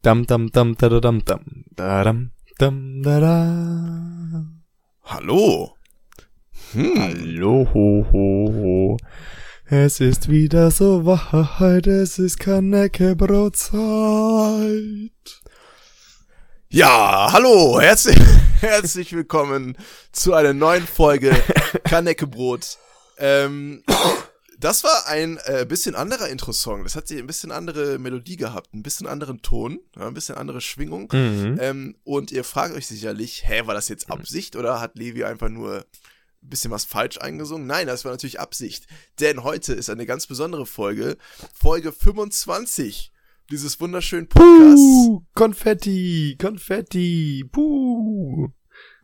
Dam dam dam da da dam dam da dam dam da da. Hallo. Hm. Hallo ho ho ho. Es ist wieder so weit, es ist Kanäckebrotzeit. Ja, hallo, herzlich, herzlich willkommen zu einer neuen Folge Kanäckebrot. Ähm, das war ein äh, bisschen anderer Intro-Song. Das hat sich ein bisschen andere Melodie gehabt, ein bisschen anderen Ton, ja, ein bisschen andere Schwingung. Mhm. Ähm, und ihr fragt euch sicherlich, hä, war das jetzt Absicht oder hat Levi einfach nur ein bisschen was falsch eingesungen? Nein, das war natürlich Absicht. Denn heute ist eine ganz besondere Folge, Folge 25 dieses wunderschönen Podcasts. Puh, Konfetti, Konfetti, puh.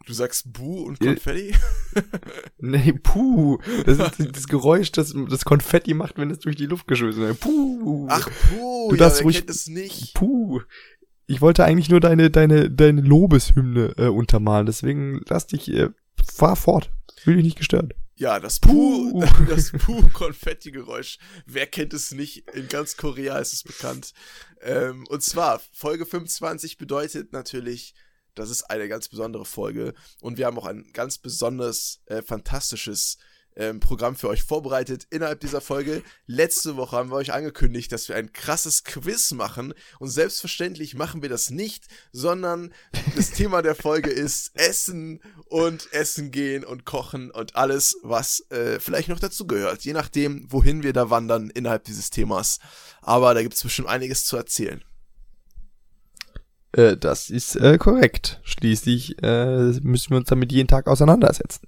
Du sagst Bu und Konfetti? Nee, puh. Das ist das Geräusch, das das Konfetti macht, wenn es durch die Luft geschmissen wird. Puh. Ach, Puh, Du ja, darfst ruhig- es nicht. Puh. Ich wollte eigentlich nur deine, deine, deine Lobeshymne äh, untermalen, deswegen lass dich, äh, fahr fort. Will dich nicht gestört. Ja, das Puh, Puh. das Puh-Konfetti-Geräusch. Wer kennt es nicht? In ganz Korea ist es bekannt. Ähm, und zwar, Folge 25 bedeutet natürlich, das ist eine ganz besondere Folge. Und wir haben auch ein ganz besonders äh, fantastisches ähm, Programm für euch vorbereitet innerhalb dieser Folge. Letzte Woche haben wir euch angekündigt, dass wir ein krasses Quiz machen. Und selbstverständlich machen wir das nicht, sondern das Thema der Folge ist Essen und Essen gehen und Kochen und alles, was äh, vielleicht noch dazu gehört. Je nachdem, wohin wir da wandern innerhalb dieses Themas. Aber da gibt es bestimmt einiges zu erzählen. Äh, das ist äh, korrekt. Schließlich äh, müssen wir uns damit jeden Tag auseinandersetzen.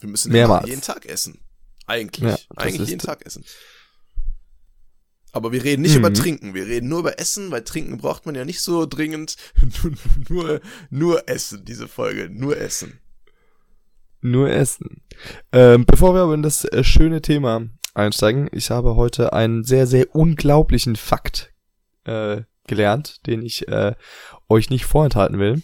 Wir müssen Mehrmals. jeden Tag essen. Eigentlich. Ja, Eigentlich jeden Tag essen. Aber wir reden nicht Mhm. über Trinken, wir reden nur über Essen, weil Trinken braucht man ja nicht so dringend. nur, nur, nur Essen, diese Folge, nur Essen. Nur Essen. Ähm, bevor wir aber in das äh, schöne Thema einsteigen, ich habe heute einen sehr, sehr unglaublichen Fakt äh, gelernt, den ich äh, euch nicht vorenthalten will.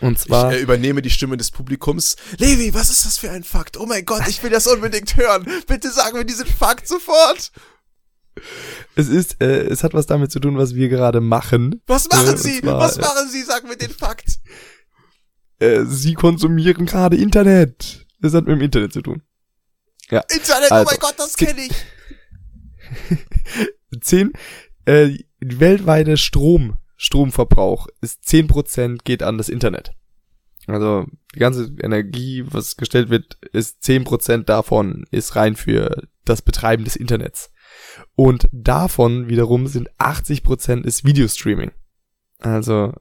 Und Ich zwar, äh, übernehme die Stimme des Publikums. Levi, was ist das für ein Fakt? Oh mein Gott, ich will das unbedingt hören. Bitte sagen wir diesen Fakt sofort. es ist, äh, es hat was damit zu tun, was wir gerade machen. Was Äh, machen Sie? zwar, was äh, machen Sie? Sagen wir den Fakt. Äh, sie konsumieren gerade Internet. Das hat mit dem Internet zu tun. Internet, oh also, mein Gott, das kenne ich. Zehn, äh, weltweiter Strom, Stromverbrauch ist 10% geht an das Internet. Also die ganze Energie, was gestellt wird, ist 10% davon ist rein für das Betreiben des Internets. Und davon wiederum sind 80% ist Videostreaming. Also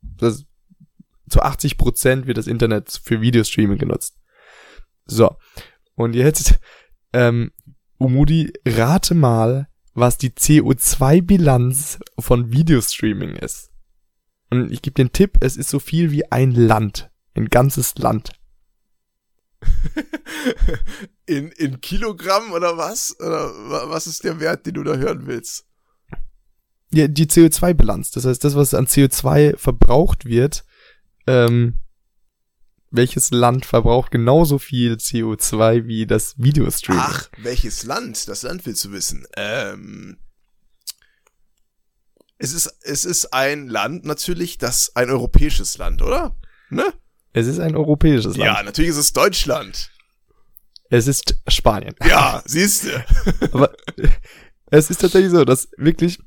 das, zu 80% wird das Internet für Videostreaming genutzt. So. Und jetzt, ähm, Umudi, rate mal, was die CO2-Bilanz von Videostreaming ist. Und ich gebe den Tipp, es ist so viel wie ein Land. Ein ganzes Land. In, in Kilogramm oder was? Oder wa- was ist der Wert, den du da hören willst? Ja, die CO2-Bilanz. Das heißt, das, was an CO2 verbraucht wird, ähm, welches Land verbraucht genauso viel CO2 wie das Videostreaming? Ach, welches Land? Das Land willst du wissen. Ähm, es ist, es ist ein Land natürlich, das ein europäisches Land, oder? Ne? Es ist ein europäisches Land. Ja, natürlich ist es Deutschland. Es ist Spanien. Ja, siehst du. Aber es ist tatsächlich so, dass wirklich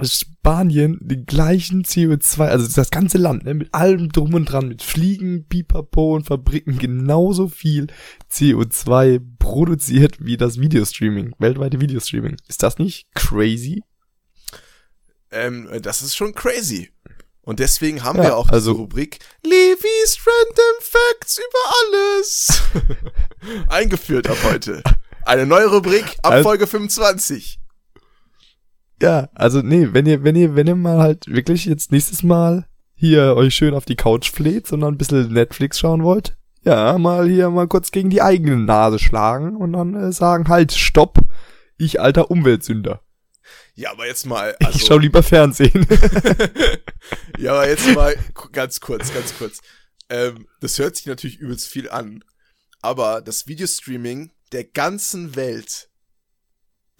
Spanien den gleichen CO2, also das ganze Land, ne, mit allem drum und dran, mit Fliegen, Pipapo und Fabriken genauso viel CO2 produziert wie das Videostreaming, weltweite Videostreaming. Ist das nicht crazy? Ähm, das ist schon crazy. Und deswegen haben Ja, wir auch diese also- Rubrik Levi's Random Facts über alles eingeführt ab heute. Eine neue Rubrik ab Also- Folge 25. Ja, also nee, wenn ihr, wenn ihr, wenn ihr mal halt wirklich jetzt nächstes Mal hier euch schön auf die Couch fleht, sondern ein bisschen Netflix schauen wollt, ja, mal hier mal kurz gegen die eigene Nase schlagen und dann äh, sagen, halt, stopp, ich alter Umweltsünder. Ja, aber jetzt mal, ich also, schau lieber Fernsehen. ja, aber jetzt mal ganz kurz, ganz kurz. Ähm, das hört sich natürlich übelst viel an, aber das Videostreaming der ganzen Welt,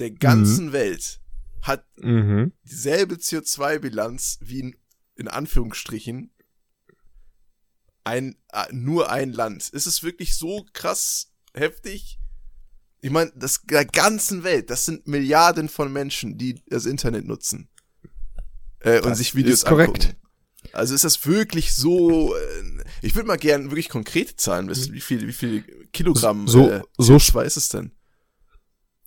der ganzen Welt, hat Mhm. dieselbe CO2-Bilanz wie in, in Anführungsstrichen ein, nur ein Land. Ist es wirklich so krass heftig? Ich meine, das der ganzen Welt, das sind Milliarden von Menschen, die das Internet nutzen. Äh, und Das sich Videos ist korrekt. angucken. Also ist das wirklich so, äh, ich würde mal gerne wirklich konkrete Zahlen wissen, wie viel, wie viel Kilogramm So- äh, so CO2 ist es denn?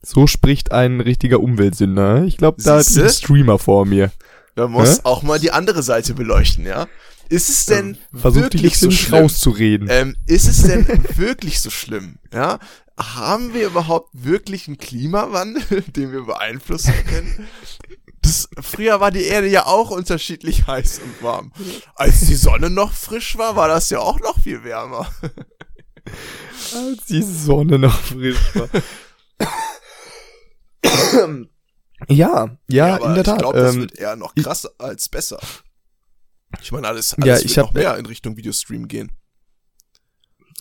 So spricht ein richtiger Umweltsünder. Ich glaube, da ist ein Streamer vor mir. Man muss Hä? auch mal die andere Seite beleuchten, ja? Ist es denn dich wirklich so schlimm? rauszureden. Ähm, ist es denn wirklich so schlimm? Ja? Haben wir überhaupt wirklich einen Klimawandel, den wir beeinflussen können? Das, früher war die Erde ja auch unterschiedlich heiß und warm. Als die Sonne noch frisch war, war das ja auch noch viel wärmer. Als die Sonne noch frisch war. ja, ja, aber in der Tat. ich glaube, das ähm, wird eher noch krasser als besser. Ich meine, alles, Ja, alles ich wird hab- noch mehr in Richtung Videostream gehen.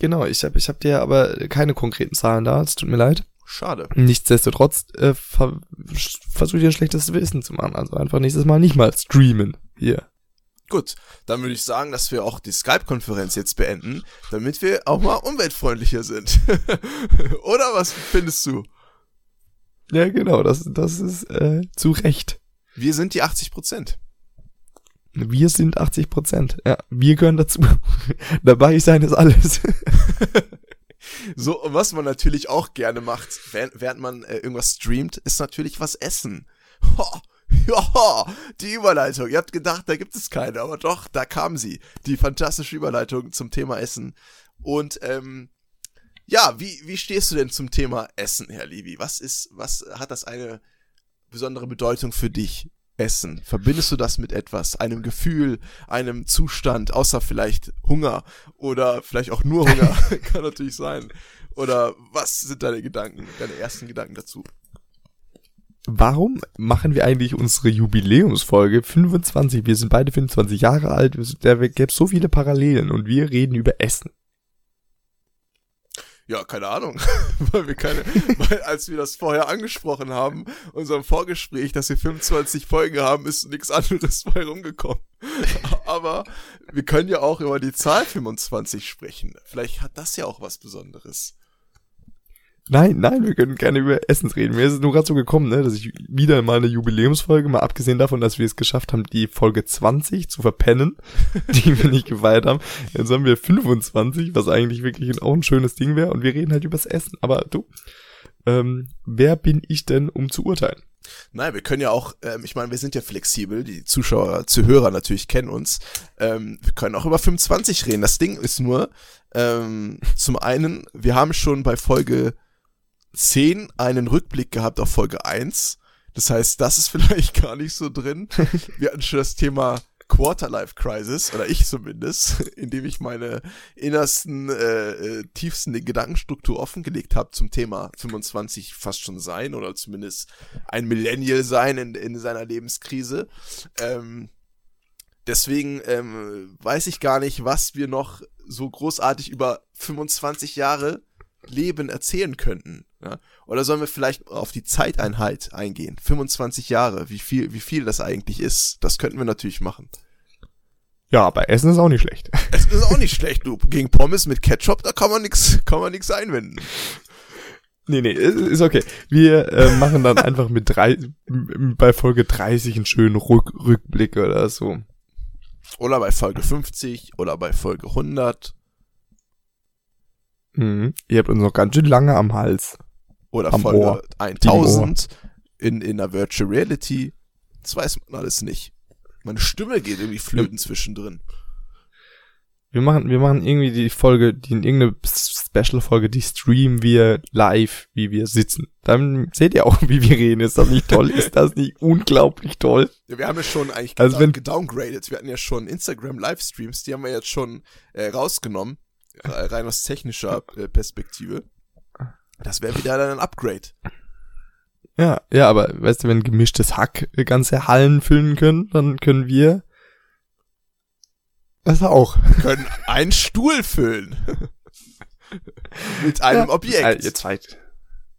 genau, ich habe ich hab dir aber keine konkreten Zahlen da, es tut mir leid. Schade. Nichtsdestotrotz äh, ver versuche ich ein schlechtes Wissen zu machen. Also einfach nächstes Mal nicht mal streamen. Hier. Gut, dann würde ich sagen, dass wir auch die Skype-Konferenz jetzt beenden, damit wir auch mal umweltfreundlicher sind. Oder was findest du? Ja, genau, das, das ist äh, zu Recht. Wir sind die 80 Prozent. Wir sind 80 Prozent. Ja, wir gehören dazu. Dabei sein ist alles. So, was man natürlich auch gerne macht, während, während man äh, irgendwas streamt, ist natürlich was essen. Ho, ja, die Überleitung. Ihr habt gedacht, da gibt es keine, aber doch, da kam sie. Die fantastische Überleitung zum Thema Essen. Und ähm, ja, wie, wie stehst du denn zum Thema Essen, Herr Levi? Was ist, was hat das eine besondere Bedeutung für dich? Essen. Verbindest du das mit etwas, einem Gefühl, einem Zustand, außer vielleicht Hunger oder vielleicht auch nur Hunger, kann natürlich sein. Oder was sind deine Gedanken, deine ersten Gedanken dazu? Warum machen wir eigentlich unsere Jubiläumsfolge 25? Wir sind beide 25 Jahre alt. Da gäbe es so viele Parallelen und wir reden über Essen. Ja, keine Ahnung, weil wir keine, weil als wir das vorher angesprochen haben, unserem Vorgespräch, dass wir 25 Folgen haben, ist nichts anderes bei rumgekommen. Aber wir können ja auch über die Zahl 25 sprechen. Vielleicht hat das ja auch was Besonderes. Nein, nein, wir können gerne über Essens reden. Mir ist es nur gerade so gekommen, ne, dass ich wieder mal eine Jubiläumsfolge, mal abgesehen davon, dass wir es geschafft haben, die Folge 20 zu verpennen, die wir nicht gefeiert haben. Jetzt haben wir 25, was eigentlich wirklich auch ein schönes Ding wäre, und wir reden halt übers Essen. Aber du, ähm, wer bin ich denn, um zu urteilen? Nein, wir können ja auch, ähm, ich meine, wir sind ja flexibel, die Zuschauer, Zuhörer natürlich kennen uns. Ähm, wir können auch über 25 reden. Das Ding ist nur, ähm, zum einen, wir haben schon bei Folge 10 einen Rückblick gehabt auf Folge 1. Das heißt, das ist vielleicht gar nicht so drin. Wir hatten schon das Thema Quarterlife Crisis, oder ich zumindest, indem ich meine innersten, äh, äh, tiefsten Gedankenstruktur offengelegt habe zum Thema 25 fast schon sein oder zumindest ein Millennial sein in, in seiner Lebenskrise. Ähm, deswegen ähm, weiß ich gar nicht, was wir noch so großartig über 25 Jahre Leben erzählen könnten. Ja? Oder sollen wir vielleicht auf die Zeiteinheit eingehen? 25 Jahre, wie viel, wie viel das eigentlich ist. Das könnten wir natürlich machen. Ja, aber Essen ist auch nicht schlecht. Es ist auch nicht schlecht, du. Gegen Pommes mit Ketchup, da kann man nix, kann man nix einwenden. Nee, nee, ist, okay. Wir äh, machen dann einfach mit drei, bei Folge 30 einen schönen Rück Rückblick oder so. Oder bei Folge 50 oder bei Folge 100 Mhm. Ihr habt uns noch ganz schön lange am Hals. oder Am Folge Ohr. 1000 in, in der Virtual Reality. Das weiß man alles nicht. Meine Stimme geht irgendwie flöten zwischendrin. Wir machen, wir machen irgendwie die Folge, die irgendeine Special-Folge, die streamen wir live, wie wir sitzen. Dann seht ihr auch, wie wir reden. Ist das nicht toll? Ist das nicht unglaublich toll? Ja, wir haben ja schon eigentlich Also wenn- gedowngradet. Wir hatten ja schon Instagram-Livestreams, die haben wir jetzt schon äh, rausgenommen. Äh, Rein aus technischer äh, Perspektive. Das wäre wieder dann ein Upgrade. Ja, ja, aber weißt du, wenn gemischtes Hack ganze Hallen füllen können, dann können wir das auch. Können einen Stuhl füllen. Mit einem Ja. Objekt. Äh, Ihr Zeit.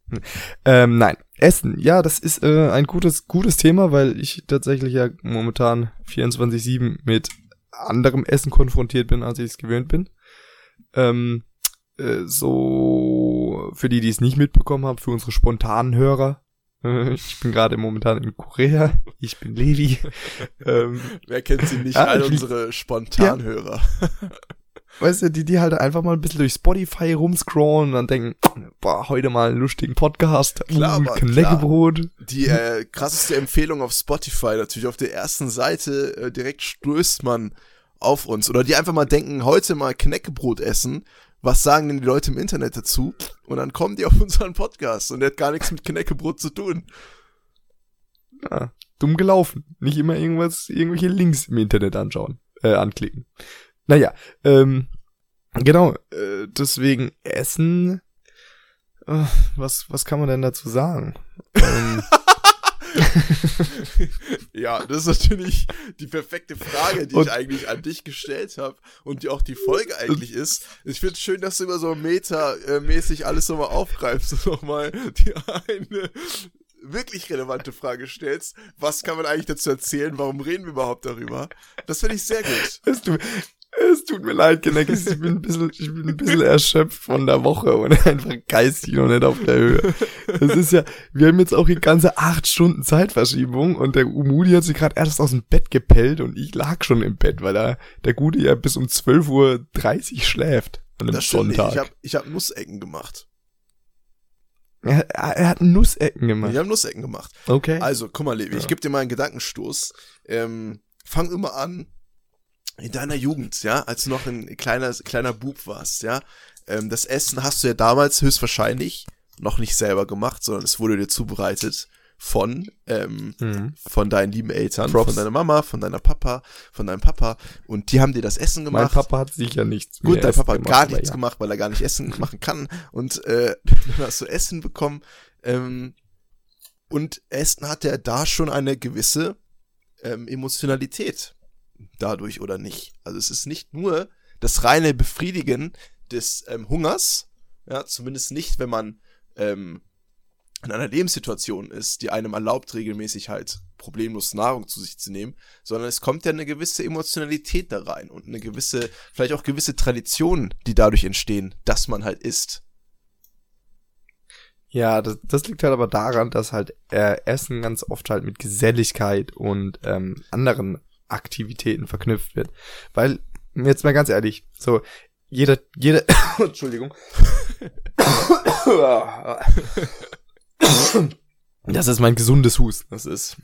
Hm. Ähm, nein, Essen, ja, das ist äh, ein gutes, gutes Thema, weil ich tatsächlich ja momentan 24-7 mit anderem Essen konfrontiert bin, als ich es gewöhnt bin. Ähm, äh, so, für die, die es nicht mitbekommen haben, für unsere spontanen Hörer. Äh, ich bin gerade momentan in Korea. Ich bin Levi. ähm, Wer kennt sie nicht? Ja, All unsere Spontanhörer. Ja. Weißt du, die, die halt einfach mal ein bisschen durch Spotify rumscrollen und dann denken, boah, heute mal einen lustigen Podcast. Klar, uh, Knäckebrot. Die äh, krasseste Empfehlung auf Spotify, natürlich auf der ersten Seite, äh, direkt stößt man auf uns. Oder die einfach mal denken, heute mal Knäckebrot essen. Was sagen denn die Leute im Internet dazu? Und dann kommen die auf unseren Podcast und der hat gar nichts mit Knäckebrot zu tun. Ja, dumm gelaufen. Nicht immer irgendwas, irgendwelche Links im Internet anschauen, äh, anklicken. Naja, ähm, genau, äh, deswegen Essen. Äh, was, was kann man denn dazu sagen? ähm, ja, das ist natürlich die perfekte Frage, die und, ich eigentlich an dich gestellt habe und die auch die Folge eigentlich ist. Ich finde es schön, dass du immer so meta-mäßig alles nochmal aufgreifst und nochmal die eine wirklich relevante Frage stellst. Was kann man eigentlich dazu erzählen? Warum reden wir überhaupt darüber? Das finde ich sehr gut. Es tut mir leid, Genekis, ich bin ein bisschen, ich bin ein bisschen erschöpft von der Woche und einfach geistig noch nicht auf der Höhe. Das ist ja, wir haben jetzt auch die ganze acht Stunden Zeitverschiebung und der Umudi hat sich gerade erst aus dem Bett gepellt und ich lag schon im Bett, weil da der Gute ja bis um 12.30 Uhr schläft an einem das Sonntag. Ich habe ich hab Nussecken gemacht. Er, er hat Nussecken gemacht. Ich habe Nussecken gemacht. Okay. Also, guck mal, Levi, ja. ich gebe dir mal einen Gedankenstoß. Ähm, fang immer an, in deiner Jugend, ja, als du noch ein kleiner, kleiner Bub warst, ja, ähm, das Essen hast du ja damals höchstwahrscheinlich noch nicht selber gemacht, sondern es wurde dir zubereitet von, ähm, mhm. von deinen lieben Eltern, Props. von deiner Mama, von deiner Papa, von deinem Papa und die haben dir das Essen gemacht. Mein Papa hat sicher nichts Gut, dein Papa hat gar nichts ja. gemacht, weil er gar nicht Essen machen kann und äh, dann hast du Essen bekommen ähm, und Essen hat ja da schon eine gewisse ähm, Emotionalität dadurch oder nicht. Also es ist nicht nur das reine Befriedigen des ähm, Hungers, ja, zumindest nicht, wenn man ähm, in einer Lebenssituation ist, die einem erlaubt, regelmäßig halt problemlos Nahrung zu sich zu nehmen, sondern es kommt ja eine gewisse Emotionalität da rein und eine gewisse, vielleicht auch gewisse Traditionen, die dadurch entstehen, dass man halt isst. Ja, das, das liegt halt aber daran, dass halt äh, Essen ganz oft halt mit Geselligkeit und ähm, anderen Aktivitäten verknüpft wird. Weil, jetzt mal ganz ehrlich, so, jeder, jeder, Entschuldigung. das ist mein gesundes Husten. Das ist,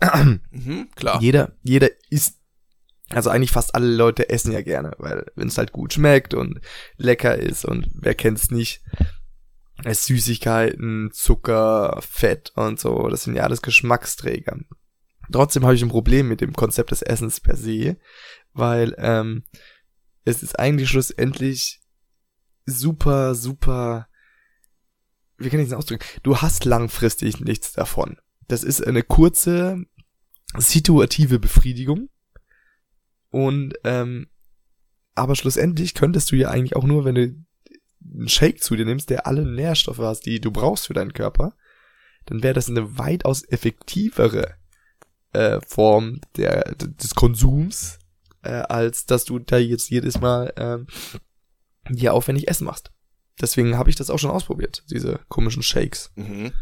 mhm, klar. Jeder, jeder isst, also eigentlich fast alle Leute essen ja gerne, weil wenn es halt gut schmeckt und lecker ist und wer kennt's nicht, es Süßigkeiten, Zucker, Fett und so, das sind ja alles Geschmacksträger. Trotzdem habe ich ein Problem mit dem Konzept des Essens per se, weil ähm, es ist eigentlich schlussendlich super, super, wie kann ich das ausdrücken? Du hast langfristig nichts davon. Das ist eine kurze, situative Befriedigung. Und ähm, aber schlussendlich könntest du ja eigentlich auch nur, wenn du einen Shake zu dir nimmst, der alle Nährstoffe hast, die du brauchst für deinen Körper, dann wäre das eine weitaus effektivere äh, Form der, des Konsums, äh, als dass du da jetzt jedes Mal ähm, hier aufwendig Essen machst. Deswegen habe ich das auch schon ausprobiert, diese komischen Shakes. Mhm.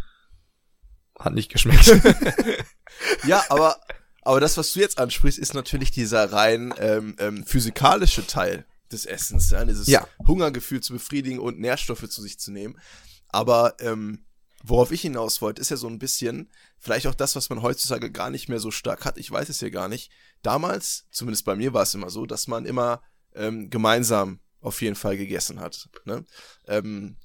Hat nicht geschmeckt. ja, aber, aber das, was du jetzt ansprichst, ist natürlich dieser rein ähm, ähm, physikalische Teil des Essens, ja? dieses ja. Hungergefühl zu befriedigen und Nährstoffe zu sich zu nehmen. Aber ähm, Worauf ich hinaus wollte, ist ja so ein bisschen, vielleicht auch das, was man heutzutage gar nicht mehr so stark hat. Ich weiß es ja gar nicht. Damals, zumindest bei mir war es immer so, dass man immer ähm, gemeinsam auf jeden Fall gegessen hat. Ne? Ähm,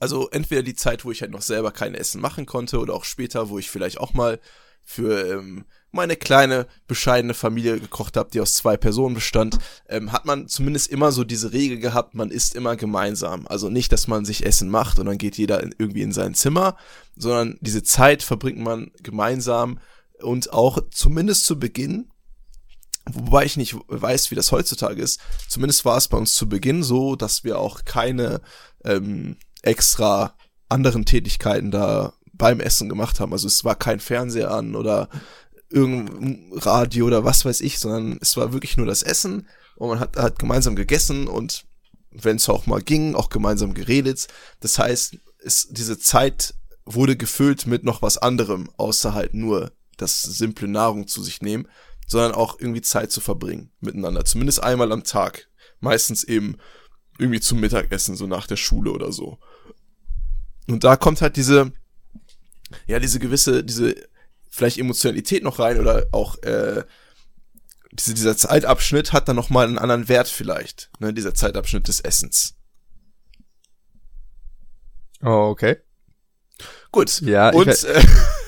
also entweder die Zeit, wo ich halt noch selber kein Essen machen konnte oder auch später, wo ich vielleicht auch mal für ähm, meine kleine, bescheidene Familie gekocht habe, die aus zwei Personen bestand, ähm, hat man zumindest immer so diese Regel gehabt, man isst immer gemeinsam. Also nicht, dass man sich Essen macht und dann geht jeder in, irgendwie in sein Zimmer, sondern diese Zeit verbringt man gemeinsam und auch zumindest zu Beginn, wobei ich nicht weiß, wie das heutzutage ist, zumindest war es bei uns zu Beginn so, dass wir auch keine ähm, extra anderen Tätigkeiten da beim Essen gemacht haben. Also es war kein Fernseher an oder irgendein Radio oder was weiß ich, sondern es war wirklich nur das Essen und man hat, hat gemeinsam gegessen und wenn es auch mal ging, auch gemeinsam geredet. Das heißt, es, diese Zeit wurde gefüllt mit noch was anderem, außer halt nur das simple Nahrung zu sich nehmen, sondern auch irgendwie Zeit zu verbringen miteinander. Zumindest einmal am Tag. Meistens eben irgendwie zum Mittagessen, so nach der Schule oder so. Und da kommt halt diese, ja, diese gewisse, diese vielleicht Emotionalität noch rein oder auch äh, diese, dieser Zeitabschnitt hat dann nochmal einen anderen Wert vielleicht, ne, dieser Zeitabschnitt des Essens. Oh, okay. Gut. Ja, und ich, äh,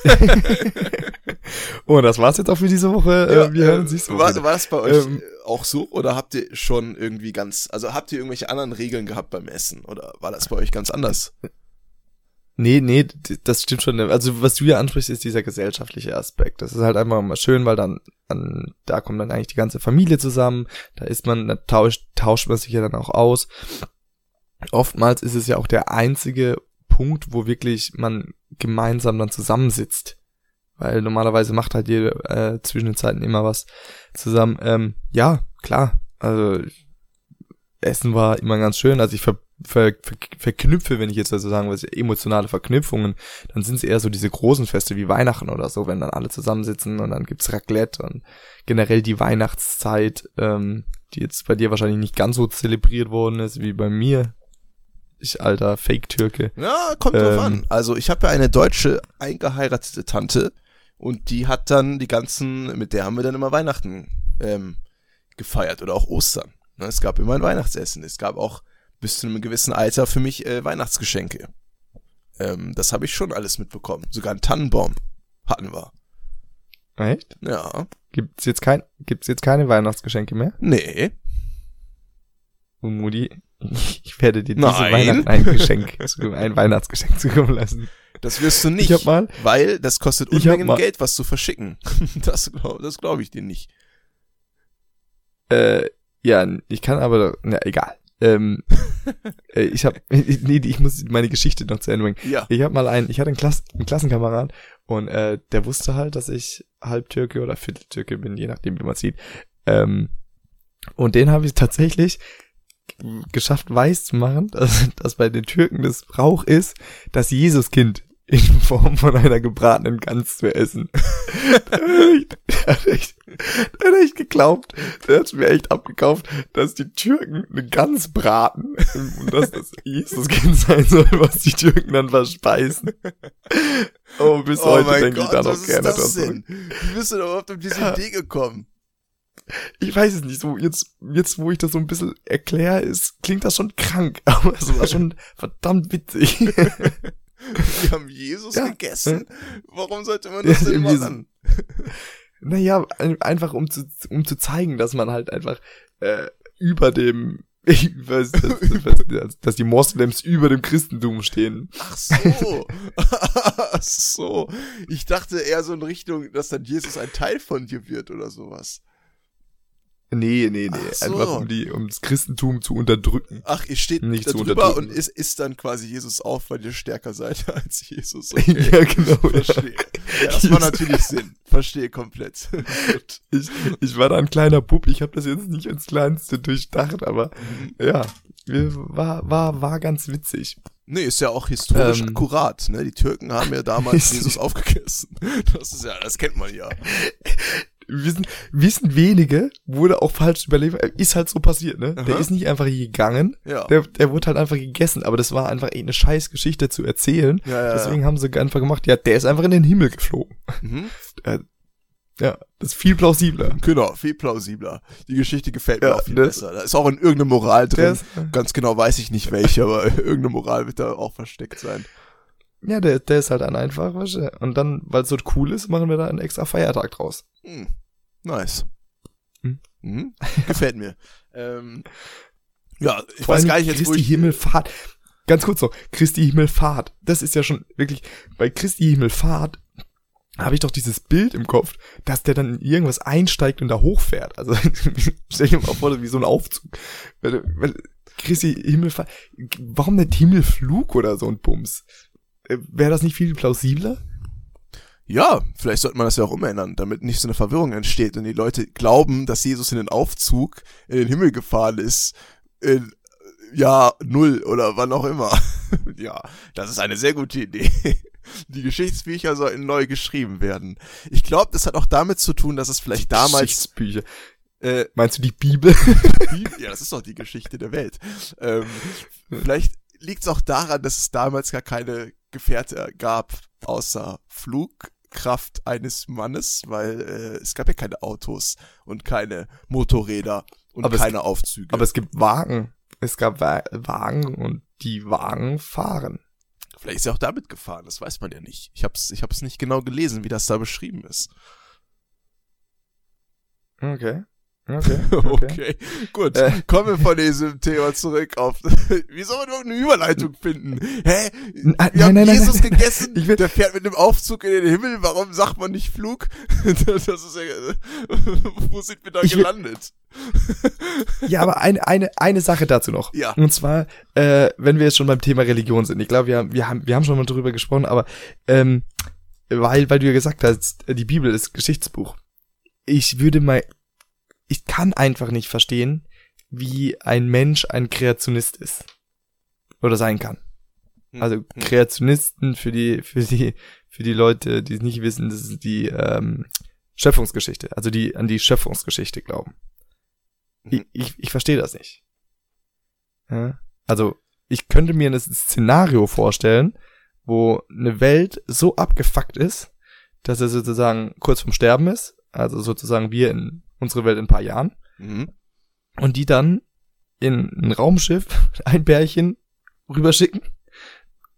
oh, das war's jetzt auch für diese Woche. ja, äh, wir hören äh, uns nächste Woche war, war das bei euch Ähm, äh, auch so oder habt ihr schon irgendwie ganz, also habt ihr irgendwelche anderen Regeln gehabt beim Essen oder war das bei euch ganz anders? Nee, nee, das stimmt schon. Also was du ja ansprichst, ist dieser gesellschaftliche Aspekt. Das ist halt einfach mal schön, weil dann, dann da kommt dann eigentlich die ganze Familie zusammen. Da ist man, da tauscht, tauscht man sich ja dann auch aus. Oftmals ist es ja auch der einzige Punkt, wo wirklich man gemeinsam dann zusammensitzt. Weil normalerweise macht halt jede äh, zwischen den Zeiten immer was zusammen. Ähm, ja, klar. Also Essen war immer ganz schön. Also ich ver, ver, ver, verknüpfe, wenn ich jetzt also sagen will, emotionale Verknüpfungen, dann sind es eher so diese großen Feste wie Weihnachten oder so, wenn dann alle zusammensitzen und dann gibt's Raclette und generell die Weihnachtszeit, ähm, die jetzt bei dir wahrscheinlich nicht ganz so zelebriert worden ist wie bei mir. Ich alter Fake-Türke. Ja, kommt drauf Ähm. an. Also ich habe ja eine deutsche eingeheiratete Tante und die hat dann die ganzen, mit der haben wir dann immer Weihnachten ähm, gefeiert oder auch Ostern. Ne, es gab immer ein Weihnachtsessen. Es gab auch bis zu einem gewissen Alter für mich äh, Weihnachtsgeschenke. Ähm, das habe ich schon alles mitbekommen. Sogar einen Tannenbaum hatten wir. Echt? Ja. Gibt's jetzt kein, gibt's jetzt keine Weihnachtsgeschenke mehr? Nee. Und Mutti, ich werde dir diese. Weihnachten ein Geschenk, ein Weihnachtsgeschenk zukommen lassen. Das wirst du nicht. Mal, weil das kostet Unmengen Geld, was zu verschicken. Das, glaub- das glaube ich dir nicht. äh, ja, ich kann aber, na egal. Ähm, äh, ich habe, nee, ich muss meine Geschichte noch zu Ende bringen. Ja. Ich habe mal einen, ich hatte einen, Klass, einen Klassenkamerad und äh, der wusste halt, dass ich Halbtürke oder Vierteltürke bin, je nachdem, wie man sieht. Ähm, und den habe ich tatsächlich geschafft, weiß zu machen, dass, dass bei den Türken das Brauch ist, das Jesuskind in Form von einer gebratenen Gans zu essen. der hat echt, der hat echt geglaubt, der hat mir echt abgekauft, dass die Türken eine Gans braten und dass das Jesuskind sein soll, was die Türken dann verspeisen. Oh, bis heute denke ich da noch gerne das dran. Wie bist du überhaupt auf diese Ja. Idee gekommen? Ich weiß es nicht, so jetzt, jetzt wo ich das so ein bisschen erkläre, ist, klingt das schon krank, aber es war schon verdammt witzig. Wir haben Jesus Ja. gegessen. Warum sollte man das Ja, denn machen? Naja, ein- einfach um zu, um zu zeigen, dass man halt einfach äh, über dem, über, dass, dass, dass die Moslems über dem Christentum stehen. Ach so. Ach so. Ich dachte eher so in Richtung, dass dann Jesus ein Teil von dir wird oder sowas. Nee, nee, nee. So. Einfach um die, um das Christentum zu unterdrücken. Ach, ihr steht Nicht da zu drüber und ist, ist dann quasi Jesus auf, weil ihr stärker seid als Jesus. Okay. ja, genau. Verstehe. Ja, das macht natürlich Sinn. Verstehe komplett. Ich, ich war da ein kleiner Bub, ich habe das jetzt nicht ins Kleinste durchdacht, aber ja, war, war, war ganz witzig. Nee, ist ja auch historisch Ähm. akkurat. Ne? Die Türken haben ja damals Jesus aufgegessen. Das ist ja, das kennt man ja. Wissen, wissen wenige, wurde auch falsch überlegt, ist halt so passiert, ne? Der Aha. ist nicht einfach gegangen, Ja. der, der wurde halt einfach gegessen, aber das war einfach eh eine scheiß Geschichte zu erzählen. ja, ja, Deswegen haben sie einfach gemacht, ja, der ist einfach in den Himmel geflogen. ja. Mhm. Ja, das ist viel plausibler. Genau, viel plausibler. Die Geschichte gefällt mir Ja, auch viel besser. Da ist auch in irgendeine Moral Der drin. ist, Ganz genau weiß ich nicht welche, aber irgendeine Moral wird da auch versteckt sein. Ja, der, der ist halt dann einfach, weißt du, und dann, weil es so cool ist, machen wir da einen extra Feiertag draus. Hm. Nice. Hm. Mhm. Gefällt mir. ähm, ja, ich Vor weiß gar nicht jetzt, wo Christi ich... Himmelfahrt. Ganz kurz noch, Christi Himmelfahrt. Das ist ja schon wirklich, bei Christi Himmelfahrt habe ich doch dieses Bild im Kopf, dass der dann irgendwas einsteigt und da hochfährt. Also stell dir mal vor, wie so ein Aufzug. Weil, weil Christi Himmelfahrt, warum nicht Himmelflug oder so ein Bums? Äh, wäre das nicht viel plausibler? Ja, vielleicht sollte man das ja auch umändern, damit nicht so eine Verwirrung entsteht und die Leute glauben, dass Jesus in den Aufzug in den Himmel gefahren ist, in Jahr Null oder wann auch immer. ja, das ist eine sehr gute Idee. Die Geschichtsbücher sollten neu geschrieben werden. Ich glaube, das hat auch damit zu tun, dass es vielleicht damals. Geschichtsbücher. Äh, meinst du die Bibel? ja, das ist doch die Geschichte der Welt. Ähm, vielleicht liegt es auch daran, dass es damals gar keine Gefährte gab, außer Flugkraft eines Mannes, weil äh, es gab ja keine Autos und keine Motorräder und Aber keine es, Aufzüge. Aber es gibt Wagen. Es gab Wa Wagen und die Wagen fahren. Vielleicht ist er auch damit gefahren, das weiß man ja nicht. Ich hab's, ich hab's nicht genau gelesen, wie das da beschrieben ist. Okay. Okay. Okay, okay. gut. Äh. Kommen wir von diesem Thema zurück auf. Wie soll man überhaupt eine Überleitung finden? Hä? Nein, Wir haben nein, nein, Jesus nein. gegessen, Ich will- der fährt mit dem Aufzug in den Himmel. Warum sagt man nicht Flug? Das ist ja, wo sind wir da Ich will- gelandet? Ja, aber eine, eine, eine Sache dazu noch. Ja. Und zwar, äh, wenn wir jetzt schon beim Thema Religion sind. Ich glaube, wir, haben- wir, haben, wir haben schon mal drüber gesprochen, aber ähm, weil, weil du ja gesagt hast, die Bibel ist Geschichtsbuch. Ich würde mal, ich kann einfach nicht verstehen, wie ein Mensch ein Kreationist ist. Oder sein kann. Hm. Also Kreationisten für die, für die, für die Leute, die es nicht wissen, das ist die ähm, Schöpfungsgeschichte, also die an die Schöpfungsgeschichte glauben. Ich, ich, ich verstehe das nicht. Ja? Also, ich könnte mir ein Szenario vorstellen, wo eine Welt so abgefuckt ist, dass er sozusagen kurz vorm Sterben ist, also sozusagen wir in unsere Welt in ein paar Jahren, Mhm. und die dann in ein Raumschiff ein Pärchen rüberschicken.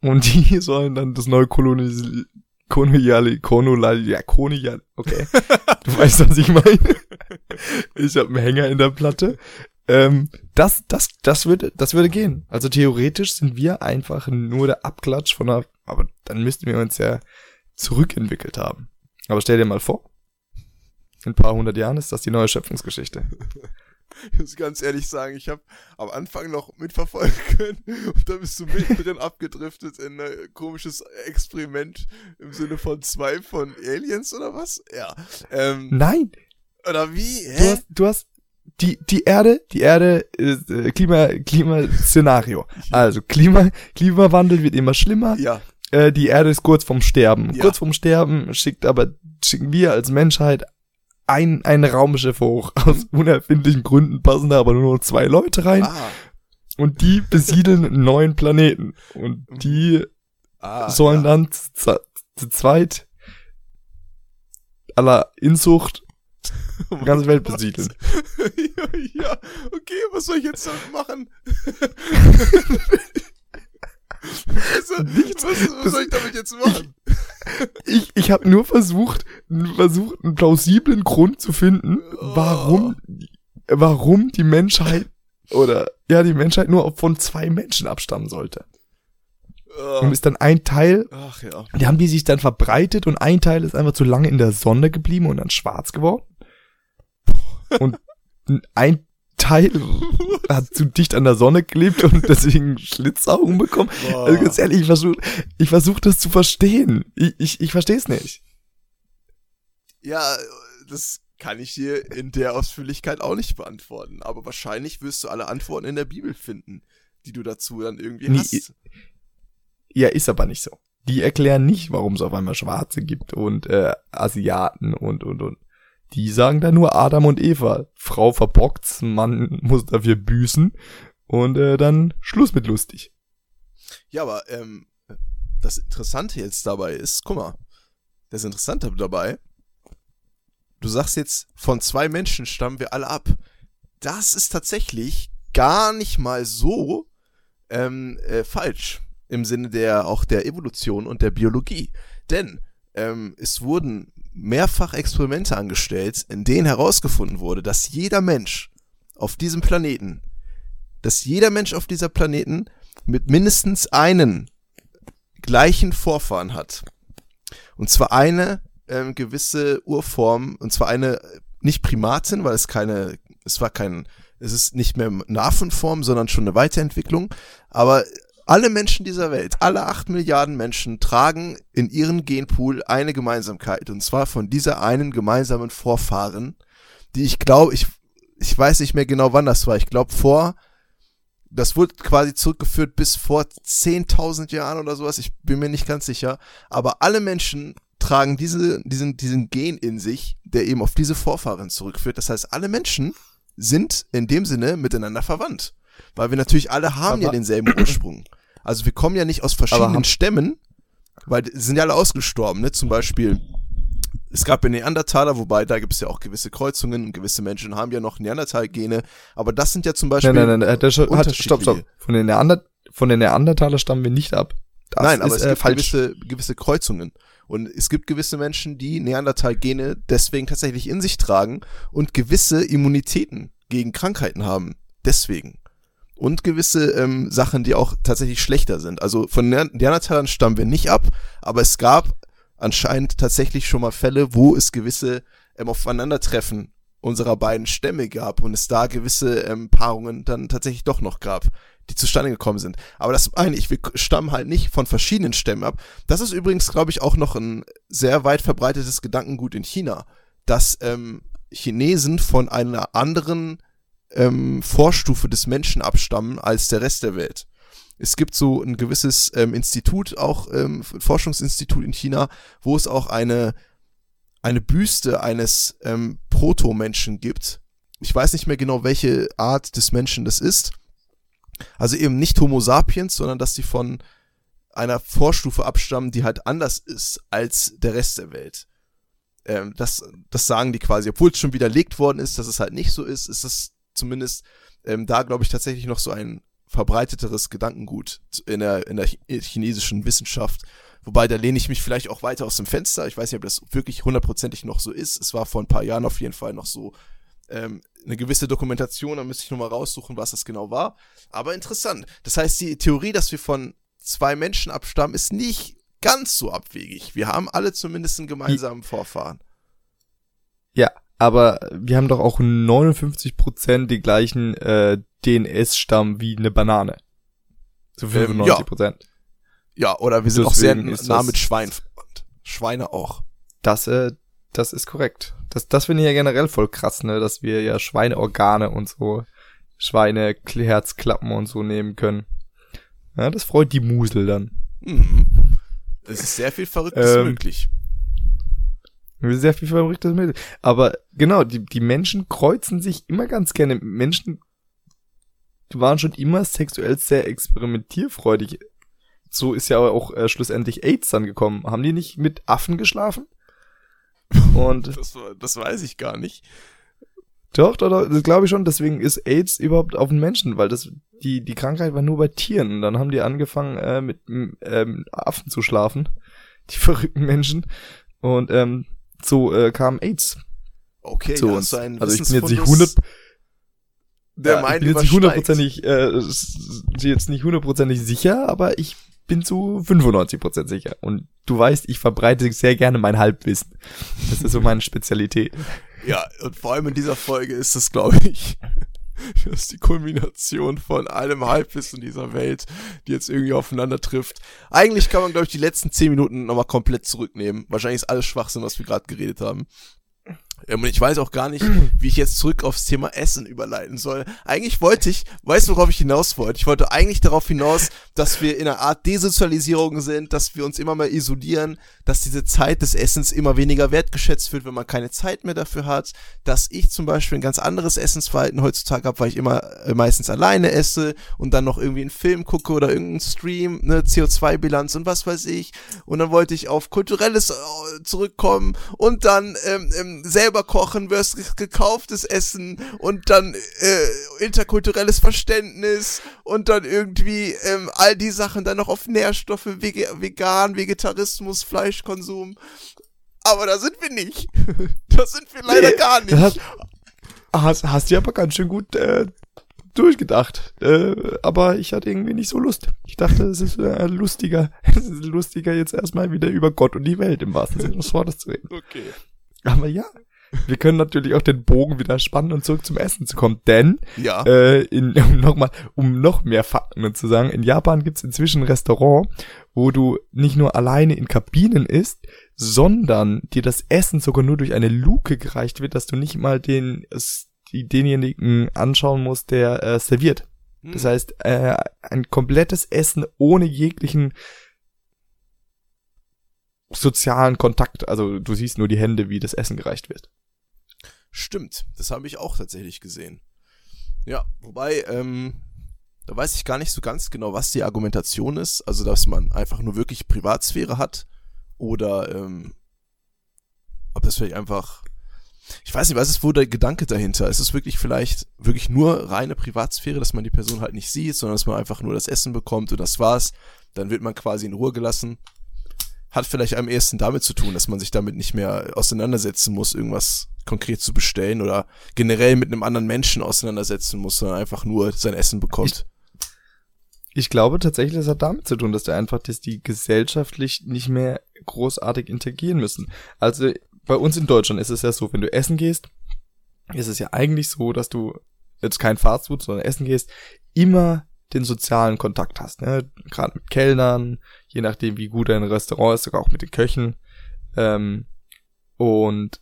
Und die sollen dann das neue Kolonis koloniale koloniale ja kolonial okay. Du weißt was ich meine. Ich habe einen Hänger in der Platte. Ähm, das das das würde das würde gehen. Also theoretisch sind wir einfach nur der Abklatsch von einer aber dann müssten wir uns ja zurückentwickelt haben. Aber stell dir mal vor in ein paar hundert Jahren ist das die neue Schöpfungsgeschichte Ich muss ganz ehrlich sagen, ich habe am Anfang noch mitverfolgen können und da bist du mittendrin abgedriftet in ein komisches Experiment im Sinne von zwei von Aliens oder was? Ja. Ähm, nein oder wie? Du Hä? hast, du hast die, die Erde, die Erde ist äh, Klima, Klimaszenario. Also Klima, Klimawandel wird immer schlimmer. Ja. Äh, die Erde ist kurz vorm Sterben. Ja. Kurz vorm Sterben schickt aber, schicken wir als Menschheit ein, ein Raumschiff hoch. Aus unerfindlichen Gründen passen da aber nur noch zwei Leute rein. Ah. Und die besiedeln einen neuen Planeten. Und die ah sollen ja. dann zu, zu, zweit aller Inzucht die ganze Welt besiedeln. ja, ja, okay, was soll ich jetzt damit machen? also, was, was soll ich damit jetzt machen? Ich, ich habe nur versucht, versucht, einen plausiblen Grund zu finden, warum, warum die Menschheit oder ja die Menschheit nur von zwei Menschen abstammen sollte. Und ist dann ein Teil, Ach ja. die haben die sich dann verbreitet und ein Teil ist einfach zu lange in der Sonne geblieben und dann schwarz geworden. Und ein Teil hat zu dicht an der Sonne gelebt und deswegen Schlitzaugen bekommen. Boah. Also ganz ehrlich, ich versuche ich versuch das zu verstehen. Ich, ich, ich verstehe es nicht. Ja, das kann ich dir in der Ausführlichkeit auch nicht beantworten. Aber wahrscheinlich wirst du alle Antworten in der Bibel finden, die du dazu dann irgendwie Nee, hast. Ja, ist aber nicht so. Die erklären nicht, warum es auf einmal Schwarze gibt und äh, Asiaten und und und. Die sagen da nur Adam und Eva. Frau verbockt's, Mann muss dafür büßen und äh, dann Schluss mit lustig. Ja, aber ähm, das Interessante jetzt dabei ist, guck mal, das Interessante dabei, du sagst jetzt, von zwei Menschen stammen wir alle ab. Das ist tatsächlich gar nicht mal so ähm, äh, falsch im Sinne der auch der Evolution und der Biologie. Denn ähm, es wurden mehrfach Experimente angestellt, in denen herausgefunden wurde, dass jeder Mensch auf diesem Planeten, dass jeder Mensch auf dieser Planeten mit mindestens einen gleichen Vorfahren hat. Und zwar eine ähm, gewisse Urform, und zwar eine äh, nicht Primatin, weil es keine, es war kein, es ist nicht mehr Narvenform, sondern schon eine Weiterentwicklung, aber alle Menschen dieser Welt, alle acht Milliarden Menschen tragen in ihren Genpool eine Gemeinsamkeit. Und zwar von dieser einen gemeinsamen Vorfahren, die ich glaube, ich, ich weiß nicht mehr genau wann das war. Ich glaube vor, das wurde quasi zurückgeführt bis vor 10.000 Jahren oder sowas. Ich bin mir nicht ganz sicher. Aber alle Menschen tragen diese, diesen, diesen Gen in sich, der eben auf diese Vorfahren zurückführt. Das heißt, alle Menschen sind in dem Sinne miteinander verwandt. Weil wir natürlich alle haben aber ja denselben Ursprung. Also wir kommen ja nicht aus verschiedenen Stämmen, weil sind ja alle ausgestorben, ne? Zum Beispiel, es gab ja Neandertaler, wobei da gibt es ja auch gewisse Kreuzungen und gewisse Menschen haben ja noch Neandertal-Gene, aber das sind ja zum Beispiel. Nein, nein, nein, der hat, stopp, stopp. Von den, Neander, von den Neandertaler stammen wir nicht ab. Das nein, aber ist, es gibt äh, gewisse, gewisse Kreuzungen. Und es gibt gewisse Menschen, die Neandertal-Gene deswegen tatsächlich in sich tragen und gewisse Immunitäten gegen Krankheiten haben. Deswegen und gewisse ähm, Sachen, die auch tatsächlich schlechter sind. Also von Neandertalern stammen wir nicht ab, aber es gab anscheinend tatsächlich schon mal Fälle, wo es gewisse ähm, Aufeinandertreffen unserer beiden Stämme gab und es da gewisse ähm, Paarungen dann tatsächlich doch noch gab, die zustande gekommen sind. Aber das meine ich, wir stammen halt nicht von verschiedenen Stämmen ab. Das ist übrigens, glaube ich, auch noch ein sehr weit verbreitetes Gedankengut in China, dass ähm, Chinesen von einer anderen ähm, Vorstufe des Menschen abstammen als der Rest der Welt. Es gibt so ein gewisses ähm, Institut, auch ähm, Forschungsinstitut in China, wo es auch eine, eine Büste eines ähm, Proto-Menschen gibt. Ich weiß nicht mehr genau, welche Art des Menschen das ist. Also eben nicht Homo sapiens, sondern dass die von einer Vorstufe abstammen, die halt anders ist als der Rest der Welt. Ähm, das, das sagen die quasi, obwohl es schon widerlegt worden ist, dass es halt nicht so ist, ist das zumindest ähm, da, glaube ich, tatsächlich noch so ein verbreiteteres Gedankengut in der, in der chinesischen Wissenschaft. Wobei, da lehne ich mich vielleicht auch weiter aus dem Fenster. Ich weiß nicht, ob das wirklich hundertprozentig noch so ist. Es war vor ein paar Jahren auf jeden Fall noch so ähm, eine gewisse Dokumentation. Da müsste ich nochmal raussuchen, was das genau war. Aber interessant. Das heißt, die Theorie, dass wir von zwei Menschen abstammen, ist nicht ganz so abwegig. Wir haben alle zumindest einen gemeinsamen Vorfahren. Ja, aber wir haben doch auch 59% die gleichen äh, DNS-Stamm wie eine Banane. Zu 95%. Ähm, ja. ja, oder wir sind Deswegen auch sehr nah mit Schwein verwandt. Schweine auch. Das, äh, das ist korrekt. Das, das finde ich ja generell voll krass, ne, dass wir ja Schweineorgane und so, Schweine, Herzklappen und so nehmen können. Ja, das freut die Musel dann. Mhm. Es ist sehr viel Verrücktes ähm, möglich. Sehr viel verrücktes Mittel. Aber genau, die, die Menschen kreuzen sich immer ganz gerne. Menschen waren schon immer sexuell sehr experimentierfreudig. So ist ja auch äh, schlussendlich AIDS dann gekommen. Haben die nicht mit Affen geschlafen? Und das, das weiß ich gar nicht. Doch, doch, doch, das glaube ich schon. Deswegen ist AIDS überhaupt auf den Menschen, weil das die die Krankheit war nur bei Tieren. Und dann haben die angefangen äh, mit ähm, Affen zu schlafen, die verrückten Menschen. Und ähm, so äh, kam AIDS. Okay, zu uns. also ich bin jetzt nicht 100 der ja, ich bin jetzt nicht hundertprozentig äh, jetzt nicht hundertprozentig sicher, aber ich bin zu 95% sicher. Und du weißt, ich verbreite sehr gerne mein Halbwissen. Das ist so meine Spezialität. Ja, und vor allem in dieser Folge ist das, glaube ich, das ist die Kulmination von allem Halbwissen dieser Welt, die jetzt irgendwie aufeinander trifft. Eigentlich kann man, glaube ich, die letzten zehn Minuten nochmal komplett zurücknehmen. Wahrscheinlich ist alles Schwachsinn, was wir gerade geredet haben. Ähm, und ich weiß auch gar nicht, wie ich jetzt zurück aufs Thema Essen überleiten soll. Eigentlich wollte ich, weißt du, worauf ich hinaus wollte? Ich wollte eigentlich darauf hinaus, dass wir in einer Art Desozialisierung sind, dass wir uns immer mehr isolieren, dass diese Zeit des Essens immer weniger wertgeschätzt wird, wenn man keine Zeit mehr dafür hat, dass ich zum Beispiel ein ganz anderes Essensverhalten heutzutage habe, weil ich immer äh, meistens alleine esse und dann noch irgendwie einen Film gucke oder irgendeinen Stream, ne, CO2-Bilanz und was weiß ich. Und dann wollte ich auf kulturelles äh, zurückkommen und dann ähm, ähm, selber selber kochen, wirst gekauftes Essen und dann äh, interkulturelles Verständnis und dann irgendwie ähm, all die Sachen dann noch auf Nährstoffe, Vege vegan, Vegetarismus, Fleischkonsum. Aber da sind wir nicht. da sind wir leider nee, gar nicht. Hast, hast, hast du aber ganz schön gut äh, durchgedacht. Äh, aber ich hatte irgendwie nicht so Lust. Ich dachte, es ist äh, lustiger, es ist lustiger jetzt erstmal wieder über Gott und die Welt im wahrsten Sinne des Wortes zu reden. Okay. Aber ja, wir können natürlich auch den Bogen wieder spannen und zurück zum Essen zu kommen. Denn, Ja. äh, in, um noch mal, um noch mehr Fakten zu sagen, in Japan gibt's inzwischen ein Restaurant, wo du nicht nur alleine in Kabinen isst, sondern dir das Essen sogar nur durch eine Luke gereicht wird, dass du nicht mal den, denjenigen anschauen musst, der äh, serviert. Hm. Das heißt, äh, ein komplettes Essen ohne jeglichen sozialen Kontakt. Also du siehst nur die Hände, wie das Essen gereicht wird. Stimmt, das habe ich auch tatsächlich gesehen. Ja, wobei, ähm, da weiß ich gar nicht so ganz genau, was die Argumentation ist. Also, dass man einfach nur wirklich Privatsphäre hat oder ähm, ob das vielleicht einfach. Ich weiß nicht, was ist wohl der Gedanke dahinter? Ist es wirklich vielleicht wirklich nur reine Privatsphäre, dass man die Person halt nicht sieht, sondern dass man einfach nur das Essen bekommt und das war's? Dann wird man quasi in Ruhe gelassen. Hat vielleicht am ehesten damit zu tun, dass man sich damit nicht mehr auseinandersetzen muss, irgendwas konkret zu bestellen oder generell mit einem anderen Menschen auseinandersetzen muss, sondern einfach nur sein Essen bekommt. Ich glaube tatsächlich, das hat damit zu tun, dass der einfach, dass die gesellschaftlich nicht mehr großartig interagieren müssen. Also bei uns in Deutschland ist es ja so, wenn du essen gehst, ist es ja eigentlich so, dass du jetzt kein Fastfood, sondern essen gehst, immer den sozialen Kontakt hast, ne? Gerade mit Kellnern, je nachdem, wie gut dein Restaurant ist, sogar auch mit den Köchen. Ähm, und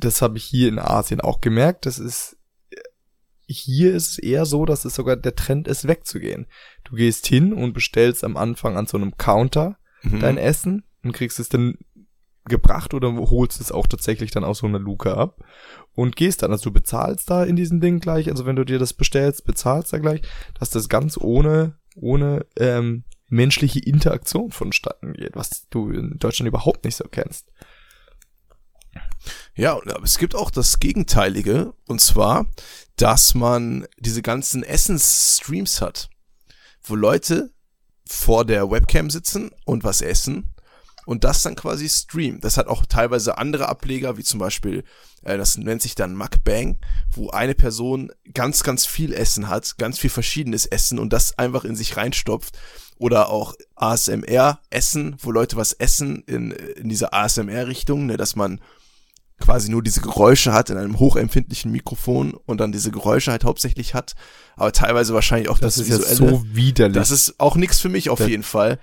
das habe ich hier in Asien auch gemerkt. Das ist hier ist es eher so, dass es sogar der Trend ist, wegzugehen. Du gehst hin und bestellst am Anfang an so einem Counter Mhm. dein Essen und kriegst es dann gebracht oder holst es auch tatsächlich dann aus so einer Luke ab und gehst dann. Also du bezahlst da in diesem Ding gleich, also wenn du dir das bestellst, bezahlst da gleich, dass das ganz ohne, ohne ähm, menschliche Interaktion vonstatten geht, was du in Deutschland überhaupt nicht so kennst. Ja, aber es gibt auch das Gegenteilige, und zwar, dass man diese ganzen Essensstreams hat, wo Leute vor der Webcam sitzen und was essen und das dann quasi streamen. Das hat auch teilweise andere Ableger, wie zum Beispiel, äh, das nennt sich dann Mukbang, wo eine Person ganz, ganz viel Essen hat, ganz viel verschiedenes Essen und das einfach in sich reinstopft. Oder auch ASMR-Essen, wo Leute was essen in, in dieser ASMR-Richtung, ne, dass man quasi nur diese Geräusche hat in einem hochempfindlichen Mikrofon und dann diese Geräusche halt hauptsächlich hat, aber teilweise wahrscheinlich auch Das, das, ist Visuelle. so widerlich. das ist auch nichts für mich auf Das- jeden Fall.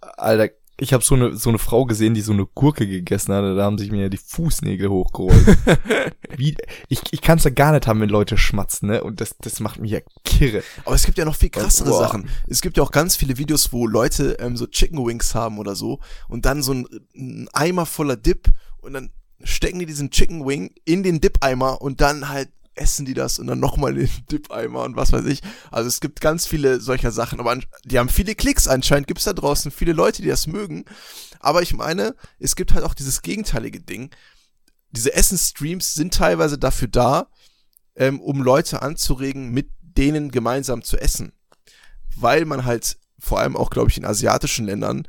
Alter, ich habe so eine so eine Frau gesehen, die so eine Gurke gegessen hat, da haben sich mir die Fußnägel hochgerollt. Wie, ich ich kann es ja gar nicht haben, wenn Leute schmatzen, ne? Und das das macht mich ja kirre. Aber es gibt ja noch viel krassere Boah. Sachen. Es gibt ja auch ganz viele Videos, wo Leute ähm, so Chicken Wings haben oder so und dann so ein, ein Eimer voller Dip und dann stecken die diesen Chicken Wing in den Dip-Eimer und dann halt essen die das und dann nochmal in den Dip-Eimer und was weiß ich. Also es gibt ganz viele solcher Sachen, aber die haben viele Klicks anscheinend, gibt's da draußen viele Leute, die das mögen. Aber ich meine, es gibt halt auch dieses gegenteilige Ding. Diese Essensstreams sind teilweise dafür da, ähm, um Leute anzuregen, mit denen gemeinsam zu essen. Weil man halt, vor allem auch, glaube ich, in asiatischen Ländern,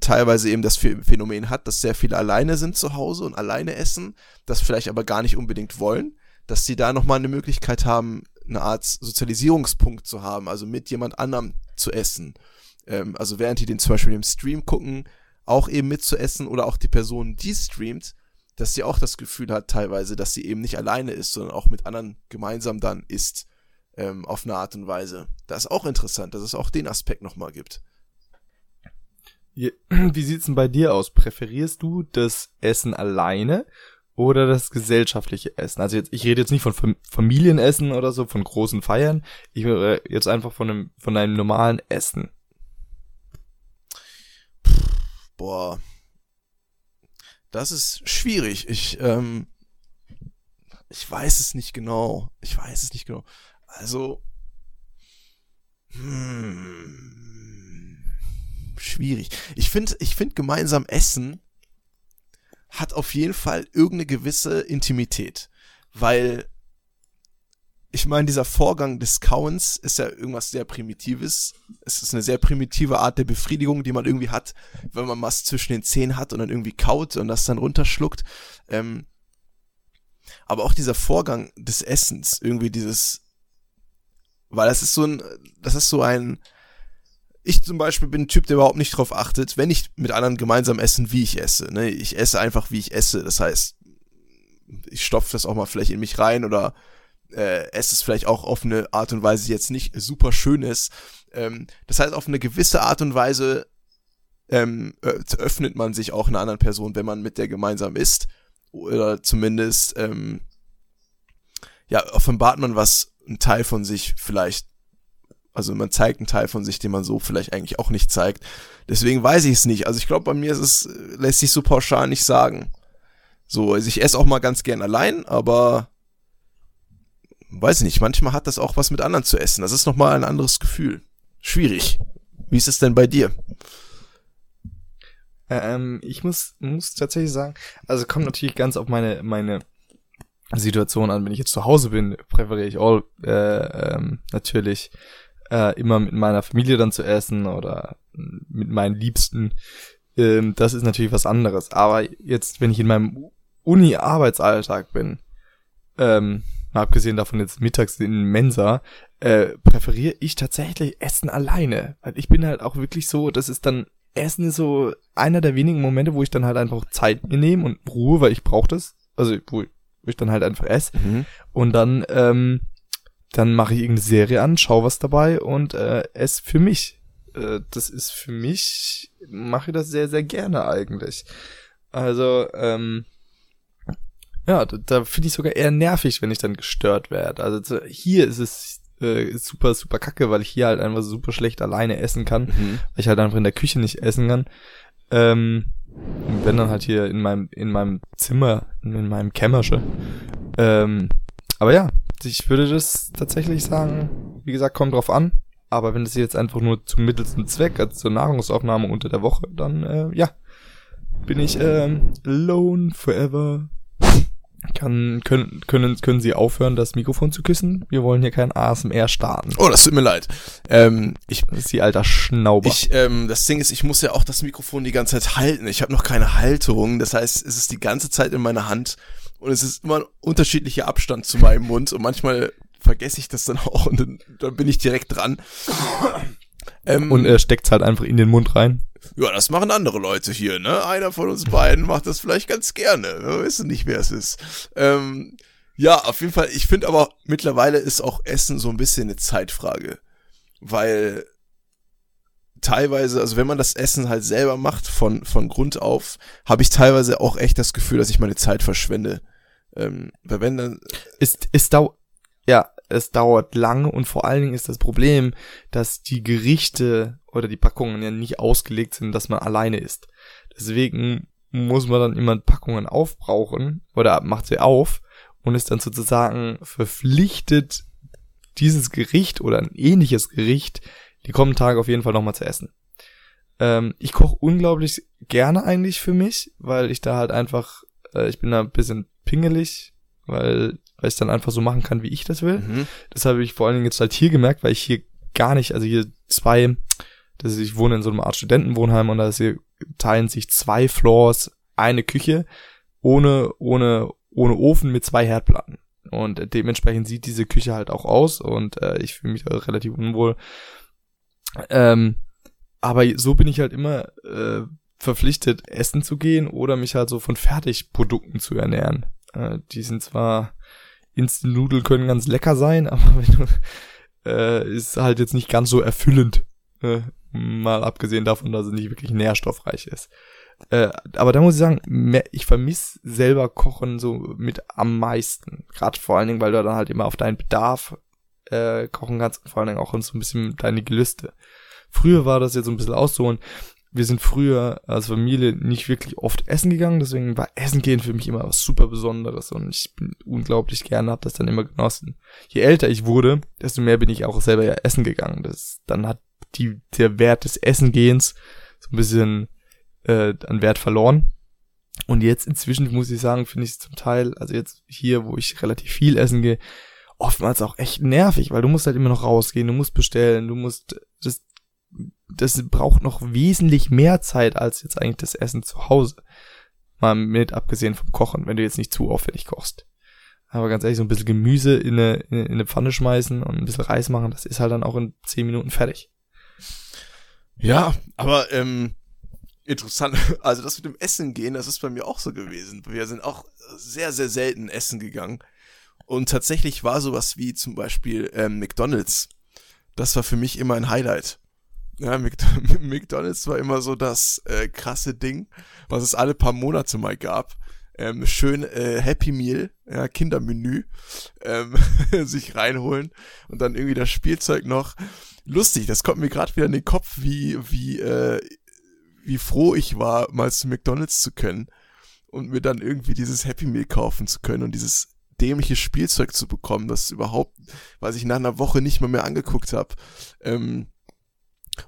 teilweise eben das Ph- Phänomen hat, dass sehr viele alleine sind zu Hause und alleine essen, das vielleicht aber gar nicht unbedingt wollen, dass sie da nochmal eine Möglichkeit haben, eine Art Sozialisierungspunkt zu haben, also mit jemand anderem zu essen. Ähm, also während die den zum Beispiel im Stream gucken, auch eben mitzuessen oder auch die Person, die streamt, dass sie auch das Gefühl hat teilweise, dass sie eben nicht alleine ist, sondern auch mit anderen gemeinsam dann isst, ähm, auf eine Art und Weise. Das ist auch interessant, dass es auch den Aspekt nochmal gibt. Wie sieht's denn bei dir aus? Präferierst du das Essen alleine oder das gesellschaftliche Essen? Also jetzt, ich rede jetzt nicht von Fam Familienessen oder so, von großen Feiern. Ich rede jetzt einfach von einem, von einem normalen Essen. Boah. Das ist schwierig. Ich, ähm, ich weiß es nicht genau. Ich weiß es nicht genau. Also, hm, schwierig. Ich finde, ich finde gemeinsam Essen hat auf jeden Fall irgendeine gewisse Intimität, weil ich meine, dieser Vorgang des Kauens ist ja irgendwas sehr Primitives. Es ist eine sehr primitive Art der Befriedigung, die man irgendwie hat, wenn man was zwischen den Zähnen hat und dann irgendwie kaut und das dann runterschluckt. Ähm, aber auch dieser Vorgang des Essens, irgendwie dieses, weil das ist so ein, das ist so ein, ich zum Beispiel bin ein Typ, der überhaupt nicht drauf achtet, wenn ich mit anderen gemeinsam essen, wie ich esse. Ne? Ich esse einfach, wie ich esse. Das heißt, ich stopfe das auch mal vielleicht in mich rein oder äh, esse es vielleicht auch auf eine Art und Weise, die jetzt nicht super schön ist. Ähm, das heißt, auf eine gewisse Art und Weise ähm, öffnet man sich auch einer anderen Person, wenn man mit der gemeinsam isst. Oder zumindest ähm, ja, offenbart man was, ein Teil von sich vielleicht also man zeigt einen Teil von sich, den man so vielleicht eigentlich auch nicht zeigt. Deswegen weiß ich es nicht. Also ich glaube, bei mir ist es, lässt sich so pauschal nicht sagen. So, also ich esse auch mal ganz gern allein, aber weiß ich nicht, manchmal hat das auch was mit anderen zu essen. Das ist nochmal ein anderes Gefühl. Schwierig. Wie ist es denn bei dir? Ähm, ich muss, muss tatsächlich sagen, also kommt natürlich ganz auf meine, meine Situation an. Wenn ich jetzt zu Hause bin, präferiere ich all, äh, ähm, natürlich äh, immer mit meiner Familie dann zu essen oder mit meinen Liebsten. Ähm, das ist natürlich was anderes. Aber jetzt, wenn ich in meinem Uni-Arbeitsalltag bin, ähm, mal abgesehen davon jetzt mittags in Mensa, äh, präferiere ich tatsächlich Essen alleine. Weil ich bin halt auch wirklich so, das ist dann, Essen ist so einer der wenigen Momente, wo ich dann halt einfach Zeit mir nehme und Ruhe, weil ich brauche das. Also, wo ich dann halt einfach esse. Mhm. Und dann, ähm, dann mache ich irgendeine Serie an, schau was dabei und äh, esse für mich. Äh, das ist für mich, mache ich das sehr, sehr gerne eigentlich. Also, ähm, ja, da, da finde ich sogar eher nervig, wenn ich dann gestört werde. Also hier ist es äh, super, super kacke, weil ich hier halt einfach super schlecht alleine essen kann, mhm. weil ich halt einfach in der Küche nicht essen kann. Ähm, wenn dann halt hier in meinem, in meinem Zimmer, in meinem Kämmersche. Ähm, aber ja, ich würde das tatsächlich sagen, wie gesagt, kommt drauf an. Aber wenn es jetzt einfach nur zum mittelsten Zweck, also zur Nahrungsaufnahme unter der Woche, dann äh, ja, bin ich ähm, alone forever. Kann, können, können, können Sie aufhören, das Mikrofon zu küssen? Wir wollen hier kein ASMR starten. Oh, das tut mir leid. Ähm, ich, das ist die alter Schnauber. Ich, ähm, das Ding ist, ich muss ja auch das Mikrofon die ganze Zeit halten. Ich habe noch keine Halterung. Das heißt, es ist die ganze Zeit in meiner Hand und es ist immer ein unterschiedlicher Abstand zu meinem Mund und manchmal vergesse ich das dann auch und dann, dann bin ich direkt dran. Ähm, und er steckt's halt einfach in den Mund rein. Ja, das machen andere Leute hier, ne? Einer von uns beiden macht das vielleicht ganz gerne. Wir wissen nicht, wer es ist. Ähm, ja, auf jeden Fall. Ich finde aber mittlerweile ist auch Essen so ein bisschen eine Zeitfrage. Weil teilweise, also wenn man das Essen halt selber macht von, von Grund auf, habe ich teilweise auch echt das Gefühl, dass ich meine Zeit verschwende. Ähm, weil wenn dann. Es, es dauert, ja, es dauert lange und vor allen Dingen ist das Problem, dass die Gerichte oder die Packungen ja nicht ausgelegt sind, dass man alleine isst. Deswegen muss man dann immer Packungen aufbrauchen oder macht sie auf und ist dann sozusagen verpflichtet, dieses Gericht oder ein ähnliches Gericht die kommenden Tage auf jeden Fall nochmal zu essen. Ähm, ich koche unglaublich gerne eigentlich für mich, weil ich da halt einfach, äh, ich bin da ein bisschen pingelig, weil, weil ich dann einfach so machen kann, wie ich das will. Mhm. Das habe ich vor allen Dingen jetzt halt hier gemerkt, weil ich hier gar nicht, also hier zwei, das ist, ich wohne in so einem Art Studentenwohnheim und da ist hier teilen sich zwei Floors eine Küche ohne, ohne, ohne Ofen mit zwei Herdplatten. Und dementsprechend sieht diese Küche halt auch aus und äh, ich fühle mich relativ unwohl. Ähm, aber so bin ich halt immer äh, verpflichtet, essen zu gehen oder mich halt so von Fertigprodukten zu ernähren. Äh, die sind zwar Instant-Nudeln können ganz lecker sein, aber du, äh, ist halt jetzt nicht ganz so erfüllend. Äh, mal abgesehen davon, dass es nicht wirklich nährstoffreich ist. Äh, aber da muss ich sagen, mehr, ich vermisse selber Kochen so mit am meisten. Gerade vor allen Dingen, weil du dann halt immer auf deinen Bedarf äh, kochen kannst vor allen Dingen auch so ein bisschen deine Gelüste. Früher war das jetzt so ein bisschen auszuholen. Wir sind früher als Familie nicht wirklich oft essen gegangen, deswegen war Essen gehen für mich immer was super Besonderes und ich bin unglaublich gerne, habe das dann immer genossen. Je älter ich wurde, desto mehr bin ich auch selber ja essen gegangen. Das, dann hat die, der Wert des Essengehens so ein bisschen äh, an Wert verloren. Und jetzt inzwischen muss ich sagen, finde ich es zum Teil, also jetzt hier, wo ich relativ viel essen gehe, oftmals auch echt nervig, weil du musst halt immer noch rausgehen, du musst bestellen, du musst, das, das braucht noch wesentlich mehr Zeit als jetzt eigentlich das Essen zu Hause. Mal mit abgesehen vom Kochen, wenn du jetzt nicht zu aufwendig kochst. Aber ganz ehrlich, so ein bisschen Gemüse in eine, in eine Pfanne schmeißen und ein bisschen Reis machen, das ist halt dann auch in zehn Minuten fertig. Ja, aber ähm, interessant. Also das mit dem Essen gehen, das ist bei mir auch so gewesen. Wir sind auch sehr, sehr selten essen gegangen. Und tatsächlich war sowas wie zum Beispiel ähm, McDonalds. Das war für mich immer ein Highlight. Ja, McDonalds war immer so das äh, krasse Ding, was es alle paar Monate mal gab. Ähm, schön äh, Happy Meal, ja, Kindermenü, ähm, sich reinholen und dann irgendwie das Spielzeug noch. Lustig, das kommt mir gerade wieder in den Kopf, wie, wie, äh, wie froh ich war, mal zu McDonalds zu können und mir dann irgendwie dieses Happy Meal kaufen zu können und dieses dämliche Spielzeug zu bekommen, das überhaupt, was ich nach einer Woche nicht mal mehr angeguckt habe. Ähm,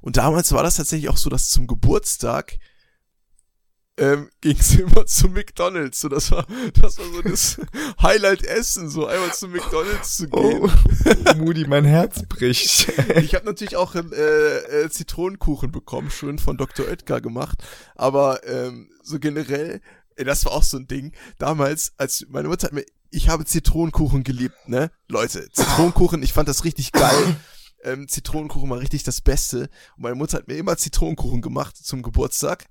und damals war das tatsächlich auch so, dass zum Geburtstag ähm, ging es immer zu McDonalds. So, das war, das war so das Highlight-Essen, so einmal zu McDonalds zu gehen. Oh, Moody, mein Herz bricht. ich habe natürlich auch äh, äh, Zitronenkuchen bekommen, schön von Dr. Oetker gemacht. Aber ähm, so generell, das war auch so ein Ding. Damals, als meine Mutter hat mir, ich habe Zitronenkuchen geliebt, ne? Leute, Zitronenkuchen, ich fand das richtig geil ähm, Zitronenkuchen war richtig das Beste. Und meine Mutter hat mir immer Zitronenkuchen gemacht zum Geburtstag.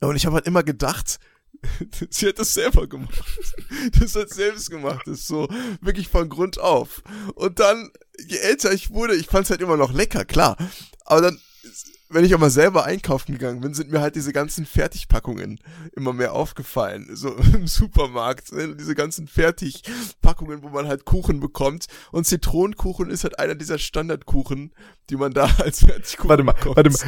Und ich habe halt immer gedacht, sie hat das selber gemacht. Das hat selbst gemacht, das ist so wirklich von Grund auf. Und dann, je älter ich wurde, ich fand es halt immer noch lecker, klar. Aber dann wenn ich auch mal selber einkaufen gegangen bin, sind mir halt diese ganzen Fertigpackungen immer mehr aufgefallen. So im Supermarkt, ne? diese ganzen Fertigpackungen, wo man halt Kuchen bekommt. Und Zitronenkuchen ist halt einer dieser Standardkuchen, die man da als Fertigkuchen Warte mal, bekommt. warte mal.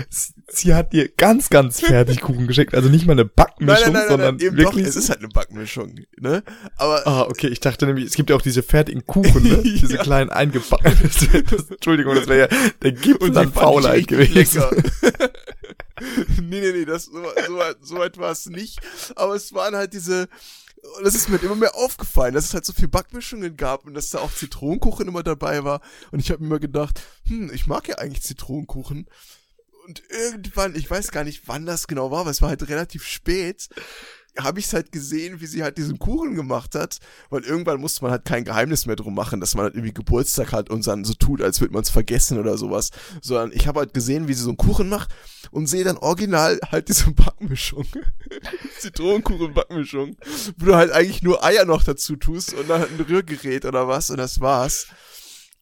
Sie hat dir ganz, ganz Fertigkuchen geschickt. Also nicht mal eine Backmischung, nein, nein, nein, sondern wirklich. Doch, es ist halt eine Backmischung, ne? Aber. Ah, okay. Ich dachte nämlich, es gibt ja auch diese fertigen Kuchen, ne? diese ja. kleinen eingebackenen. Entschuldigung, das wäre ja der Gipfel an Faulheit gewesen. Nee, nee, nee, das, so, so, so weit war es nicht. Aber es waren halt diese, das ist mir immer mehr aufgefallen, dass es halt so viel Backmischungen gab und dass da auch Zitronenkuchen immer dabei war. Und ich habe mir immer gedacht, hm, ich mag ja eigentlich Zitronenkuchen. Und irgendwann, ich weiß gar nicht, wann das genau war, aber es war halt relativ spät habe ich es halt gesehen, wie sie halt diesen Kuchen gemacht hat, weil irgendwann musste man halt kein Geheimnis mehr drum machen, dass man halt irgendwie Geburtstag hat und dann so tut, als würde man es vergessen oder sowas, sondern ich habe halt gesehen, wie sie so einen Kuchen macht und sehe dann original halt diese Backmischung, Zitronenkuchen-Backmischung, wo du halt eigentlich nur Eier noch dazu tust und dann halt ein Rührgerät oder was und das war's.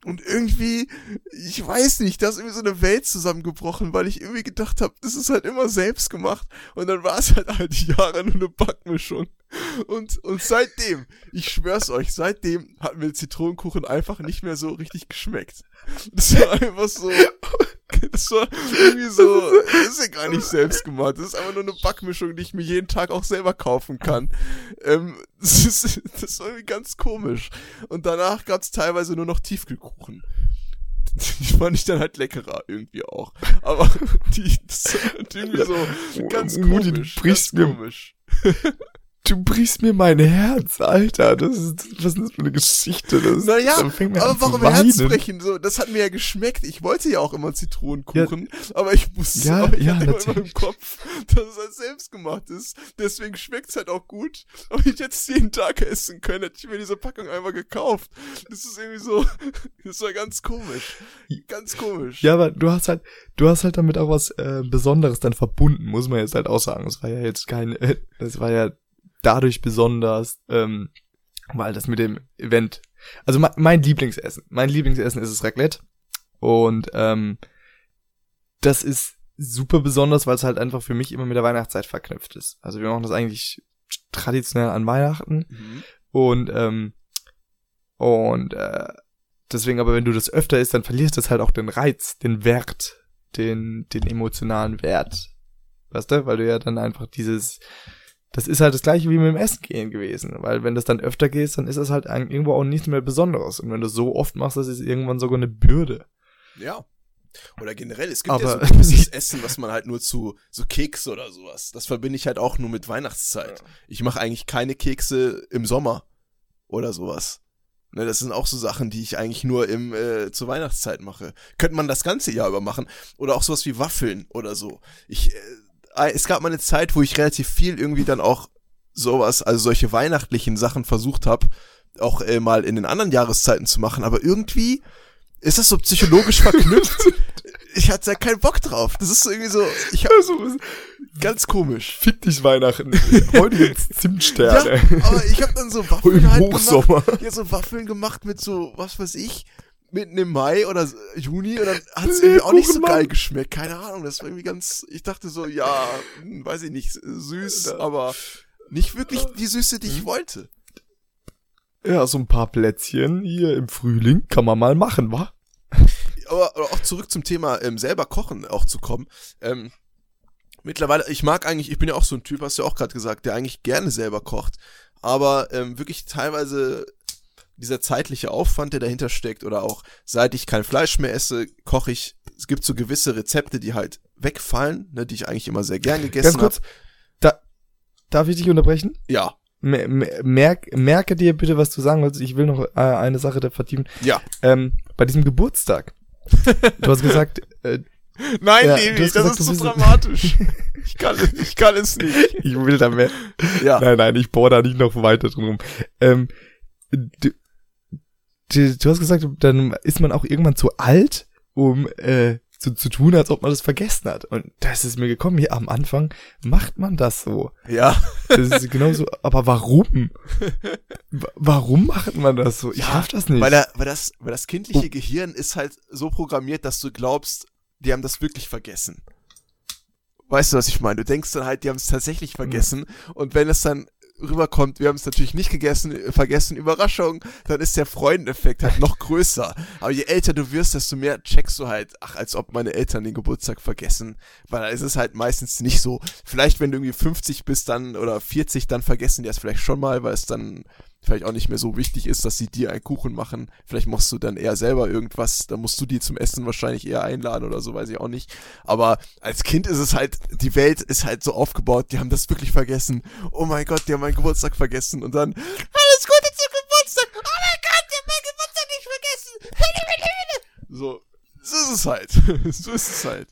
Und irgendwie, ich weiß nicht, da ist irgendwie so eine Welt zusammengebrochen, weil ich irgendwie gedacht habe, das ist halt immer selbst gemacht. Und dann war es halt all die Jahre nur eine Backmischung. Und, und seitdem, ich schwör's euch, seitdem hat mir Zitronenkuchen einfach nicht mehr so richtig geschmeckt. Das war einfach so, das war irgendwie so, das ist ja gar nicht selbst gemacht. Das ist einfach nur eine Backmischung, die ich mir jeden Tag auch selber kaufen kann. Ähm, das, ist, das war irgendwie ganz komisch. Und danach gab's teilweise nur noch Tiefkühlkuchen. Die fand ich dann halt leckerer irgendwie auch. Aber die, das ist halt irgendwie so ganz komisch. Mutti, du brichst ganz komisch. Du brichst mir mein Herz, Alter. Das ist, was ist das für eine Geschichte? Das, naja, aber warum Herz brechen? So, das hat mir ja geschmeckt. Ich wollte ja auch immer Zitronenkuchen, ja, aber ich musste, ja, ich ja, hatte immer im Kopf, dass es halt selbst gemacht ist. Deswegen schmeckt's halt auch gut. Aber ich hätte es jeden Tag essen können, hätte ich mir diese Packung einmal gekauft. Das ist irgendwie so, das war ganz komisch. Ganz komisch. Ja, aber du hast halt, du hast halt damit auch was äh, Besonderes dann verbunden, muss man jetzt halt auch sagen. Das war ja jetzt kein, äh, das war ja dadurch besonders, ähm, weil das mit dem Event, also mein, mein Lieblingsessen, mein Lieblingsessen ist das Raclette und ähm, das ist super besonders, weil es halt einfach für mich immer mit der Weihnachtszeit verknüpft ist. Also wir machen das eigentlich traditionell an Weihnachten mhm. und ähm, und äh, deswegen aber wenn du das öfter isst, dann verlierst du halt auch den Reiz, den Wert, den den emotionalen Wert, weißt du, weil du ja dann einfach dieses das ist halt das gleiche wie mit dem Essen gehen gewesen. Weil wenn das dann öfter geht, dann ist das halt irgendwo auch nichts mehr Besonderes. Und wenn du so oft machst, das ist irgendwann sogar eine Bürde. Ja. Oder generell, es gibt Aber ja so gewisses Essen, was man halt nur zu so Kekse oder sowas. Das verbinde ich halt auch nur mit Weihnachtszeit. Ja. Ich mache eigentlich keine Kekse im Sommer oder sowas. Ne, das sind auch so Sachen, die ich eigentlich nur im äh, zur Weihnachtszeit mache. Könnte man das ganze Jahr über machen oder auch sowas wie Waffeln oder so. Ich äh, es gab mal eine Zeit, wo ich relativ viel irgendwie dann auch sowas, also solche weihnachtlichen Sachen versucht habe, auch äh, mal in den anderen Jahreszeiten zu machen, aber irgendwie ist das so psychologisch verknüpft. ich hatte da keinen Bock drauf. Das ist so irgendwie so, ich hab Also, ganz komisch. fick dich Weihnachten. Heute gibt's Zimtsterne. Ja, aber ich habe dann so Im Waffeln halt Hochsommer. gemacht. Ja, so Waffeln gemacht mit so, was weiß ich, mitten im Mai oder so- Juni und dann hat es irgendwie auch nicht so geil geschmeckt. Keine Ahnung, das war irgendwie ganz, ich dachte so, ja, hm, weiß ich nicht, süß, aber nicht wirklich die Süße, die ich Mhm. wollte. Ja, so ein paar Plätzchen hier im Frühling kann man mal machen, wa? aber, aber auch zurück zum Thema ähm, selber kochen auch zu kommen. Ähm, mittlerweile, ich mag eigentlich, ich bin ja auch so ein Typ, hast du ja auch gerade gesagt, der eigentlich gerne selber kocht, aber ähm, wirklich teilweise dieser zeitliche Aufwand, der dahinter steckt, oder auch seit ich kein Fleisch mehr esse, koche ich. Es gibt so gewisse Rezepte, die halt wegfallen, ne, die ich eigentlich immer sehr gern gegessen Ganz kurz, habe. da, darf ich dich unterbrechen? Ja, Mer mer- merk, merke dir bitte, was du sagen wolltest. Ich will noch äh, eine Sache da vertiefen. ja. Ähm, bei diesem Geburtstag. Du hast gesagt, äh, Nein, Ja, Levi, das gesagt, ist du so dramatisch. ich, kann, es- ich kann es nicht. ich will da mehr. Ja. Nein, nein, ich bohre da nicht noch weiter drum rum. Ähm, du, du, du hast gesagt, dann ist man auch irgendwann zu alt, um äh, zu, zu tun, als ob man das vergessen hat. Und das ist mir gekommen, hier am Anfang macht man das so. Ja. Das ist genauso, aber warum? Wa- Warum macht man das so? Ich Ja, raff das nicht. Weil, er, weil, das, weil das Oh. kindliche Gehirn ist halt so programmiert, dass du glaubst, die haben das wirklich vergessen. Weißt du, was ich meine? Du denkst dann halt, die haben es tatsächlich vergessen. Und wenn es dann rüberkommt, wir haben es natürlich nicht gegessen, äh, vergessen, Überraschung, dann ist der Freundeneffekt halt noch größer. Aber je älter du wirst, desto mehr checkst du halt, ach, als ob meine Eltern den Geburtstag vergessen. Weil da ist es halt meistens nicht so. Vielleicht, wenn du irgendwie 50 bist dann oder 40, dann vergessen die es vielleicht schon mal, weil es dann vielleicht auch nicht mehr so wichtig ist, dass sie dir einen Kuchen machen. Vielleicht machst du dann eher selber irgendwas, dann musst du die zum Essen wahrscheinlich eher einladen oder so, weiß ich auch nicht. Aber als Kind ist es halt, die Welt ist halt so aufgebaut, die haben das wirklich vergessen. Oh mein Gott, die haben meinen Geburtstag vergessen und dann, alles Gute zum Geburtstag! Oh mein Gott, die haben meinen Geburtstag nicht vergessen! So, so ist es halt. so ist es halt.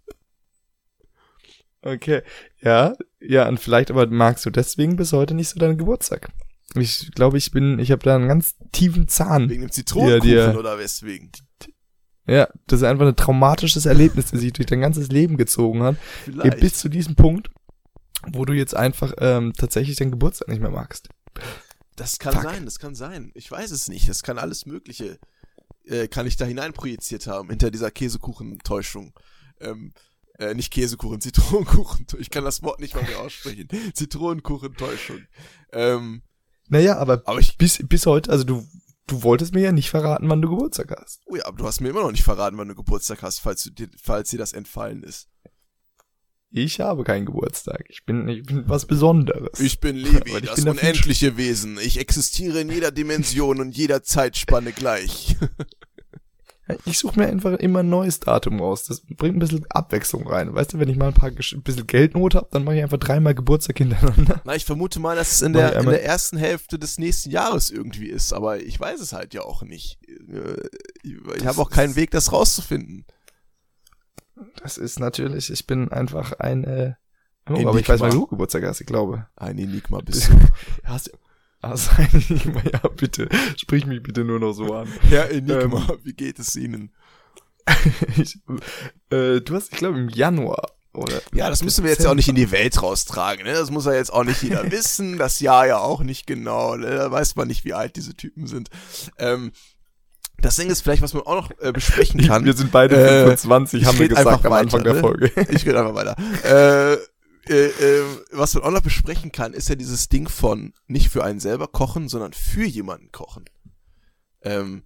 Okay. Ja, ja, und vielleicht aber magst du deswegen bis heute nicht so deinen Geburtstag. Ich glaube, ich bin, ich habe da einen ganz tiefen Zahn. Wegen dem Zitronenkuchen Ja, die- oder weswegen? Ja, das ist einfach ein traumatisches Erlebnis, das sich durch dein ganzes Leben gezogen hat. Vielleicht. Bis zu diesem Punkt, wo du jetzt einfach ähm, tatsächlich deinen Geburtstag nicht mehr magst. Das kann Fuck. sein, das kann sein. Ich weiß es nicht. Das kann alles Mögliche, äh, kann ich da hineinprojiziert haben, hinter dieser Käsekuchentäuschung. Ähm, äh, nicht Käsekuchen, Zitronenkuchen. Ich kann das Wort nicht mal mehr aussprechen. Zitronenkuchentäuschung. Ähm, Naja, aber, aber ich, bis, bis heute, also du, du wolltest mir ja nicht verraten, wann du Geburtstag hast. oh ja, aber du hast mir immer noch nicht verraten, wann du Geburtstag hast, falls, du dir, falls dir das entfallen ist. Ich habe keinen Geburtstag. Ich bin, ich bin was Besonderes. Ich bin Levi, ich das bin unendliche Wesen. Ich existiere in jeder Dimension und jeder Zeitspanne gleich. Ich suche mir einfach immer ein neues Datum raus. Das bringt ein bisschen Abwechslung rein. Weißt du, wenn ich mal ein paar ein bisschen Geldnot habe, dann mache ich einfach dreimal Geburtstag hintereinander. Na, ich vermute mal, dass es in der, in der ersten Hälfte des nächsten Jahres irgendwie ist, aber ich weiß es halt ja auch nicht. Äh, Ich habe auch keinen Weg, das rauszufinden. Das ist natürlich, ich bin einfach ein, äh, oh, aber ich weiß, wann du Geburtstag hast, ich glaube. Ein Enigma bist du. Hast, eigentlich immer, ja, bitte, sprich mich bitte nur noch so an. Herr Enigma, Ähm. wie geht es Ihnen? Ich, äh, du hast, ich glaube, im Januar, oder? Ja, das müssen wir jetzt ja auch nicht in die Welt raustragen, ne? Das muss ja jetzt auch nicht jeder wissen. Das Jahr ja auch nicht genau, ne? Da weiß man nicht, wie alt diese Typen sind. Ähm, das Ding ist vielleicht, was man auch noch äh, besprechen kann. Wir sind beide Äh, 25, ich haben wir gesagt am Anfang weiter, der ne? Folge. Ich rede einfach weiter. Äh, äh, äh, was man auch noch besprechen kann, ist ja dieses Ding von nicht für einen selber kochen, sondern für jemanden kochen. Ähm,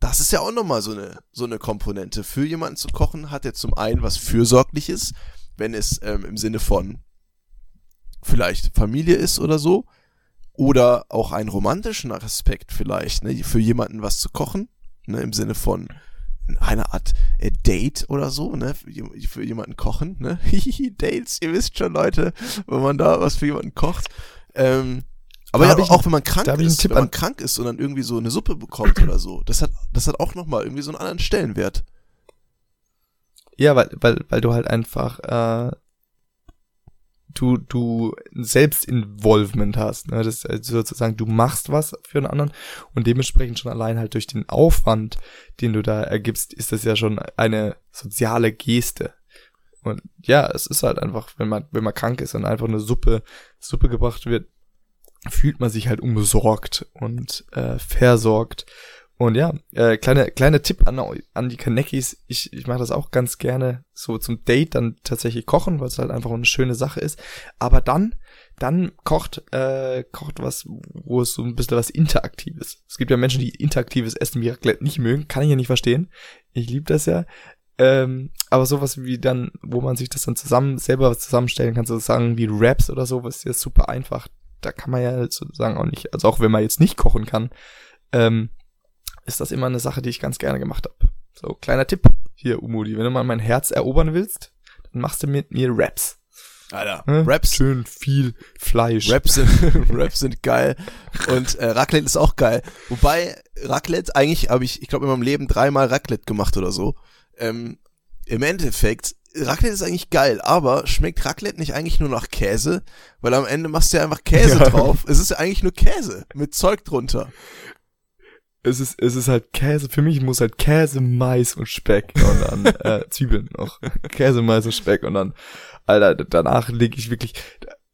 das ist ja auch nochmal so eine, so eine Komponente. Für jemanden zu kochen hat ja zum einen was Fürsorgliches, wenn es ähm, im Sinne von vielleicht Familie ist oder so. Oder auch einen romantischen Aspekt vielleicht, ne, für jemanden was zu kochen, ne, im Sinne von eine Art äh, Date oder so, ne, für, jem- für jemanden kochen, ne, Dates, ihr wisst schon, Leute, wenn man da was für jemanden kocht, ähm, aber ja, auch wenn man krank einen ist, wenn man an- krank ist und dann irgendwie so eine Suppe bekommt oder so, das hat, das hat auch nochmal irgendwie so einen anderen Stellenwert. Ja, weil, weil, weil du halt einfach, äh, du, du Selbstinvolvement hast. Ne? Das also sozusagen, du machst was für einen anderen und dementsprechend schon allein halt durch den Aufwand, den du da ergibst, ist das ja schon eine soziale Geste. Und ja, es ist halt einfach, wenn man, wenn man krank ist und einfach eine Suppe, Suppe gebracht wird, fühlt man sich halt umsorgt und äh, versorgt. Und ja, äh, kleine, kleiner Tipp an, an die Kanekis. Ich, ich mache das auch ganz gerne so zum Date dann tatsächlich kochen, weil es halt einfach eine schöne Sache ist. Aber dann, dann kocht, äh, kocht was, wo es so ein bisschen was Interaktives. Es gibt ja Menschen, die interaktives Essen wie Raclette nicht mögen. Kann ich ja nicht verstehen. Ich liebe das ja. Ähm, aber sowas wie dann, wo man sich das dann zusammen, selber zusammenstellen kann, sozusagen wie Raps oder so, was ja super einfach. Da kann man ja sozusagen auch nicht, also auch wenn man jetzt nicht kochen kann, ähm, ist das immer eine Sache, die ich ganz gerne gemacht habe. So, kleiner Tipp hier, Umudi, wenn du mal mein Herz erobern willst, dann machst du mit mir Raps. Alter, Ne? Raps, Schön viel Fleisch. Raps sind, Raps sind geil und äh, Raclette ist auch geil. Wobei Raclette eigentlich habe ich, ich glaube in meinem Leben dreimal Raclette gemacht oder so. Ähm, Im Endeffekt Raclette ist eigentlich geil, aber schmeckt Raclette nicht eigentlich nur nach Käse? Weil am Ende machst du ja einfach Käse Ja. drauf. Es ist ja eigentlich nur Käse mit Zeug drunter. Es ist, es ist halt Käse, für mich muss halt Käse, Mais und Speck und dann äh, Zwiebeln noch. Käse, Mais und Speck und dann, Alter, danach lege ich wirklich,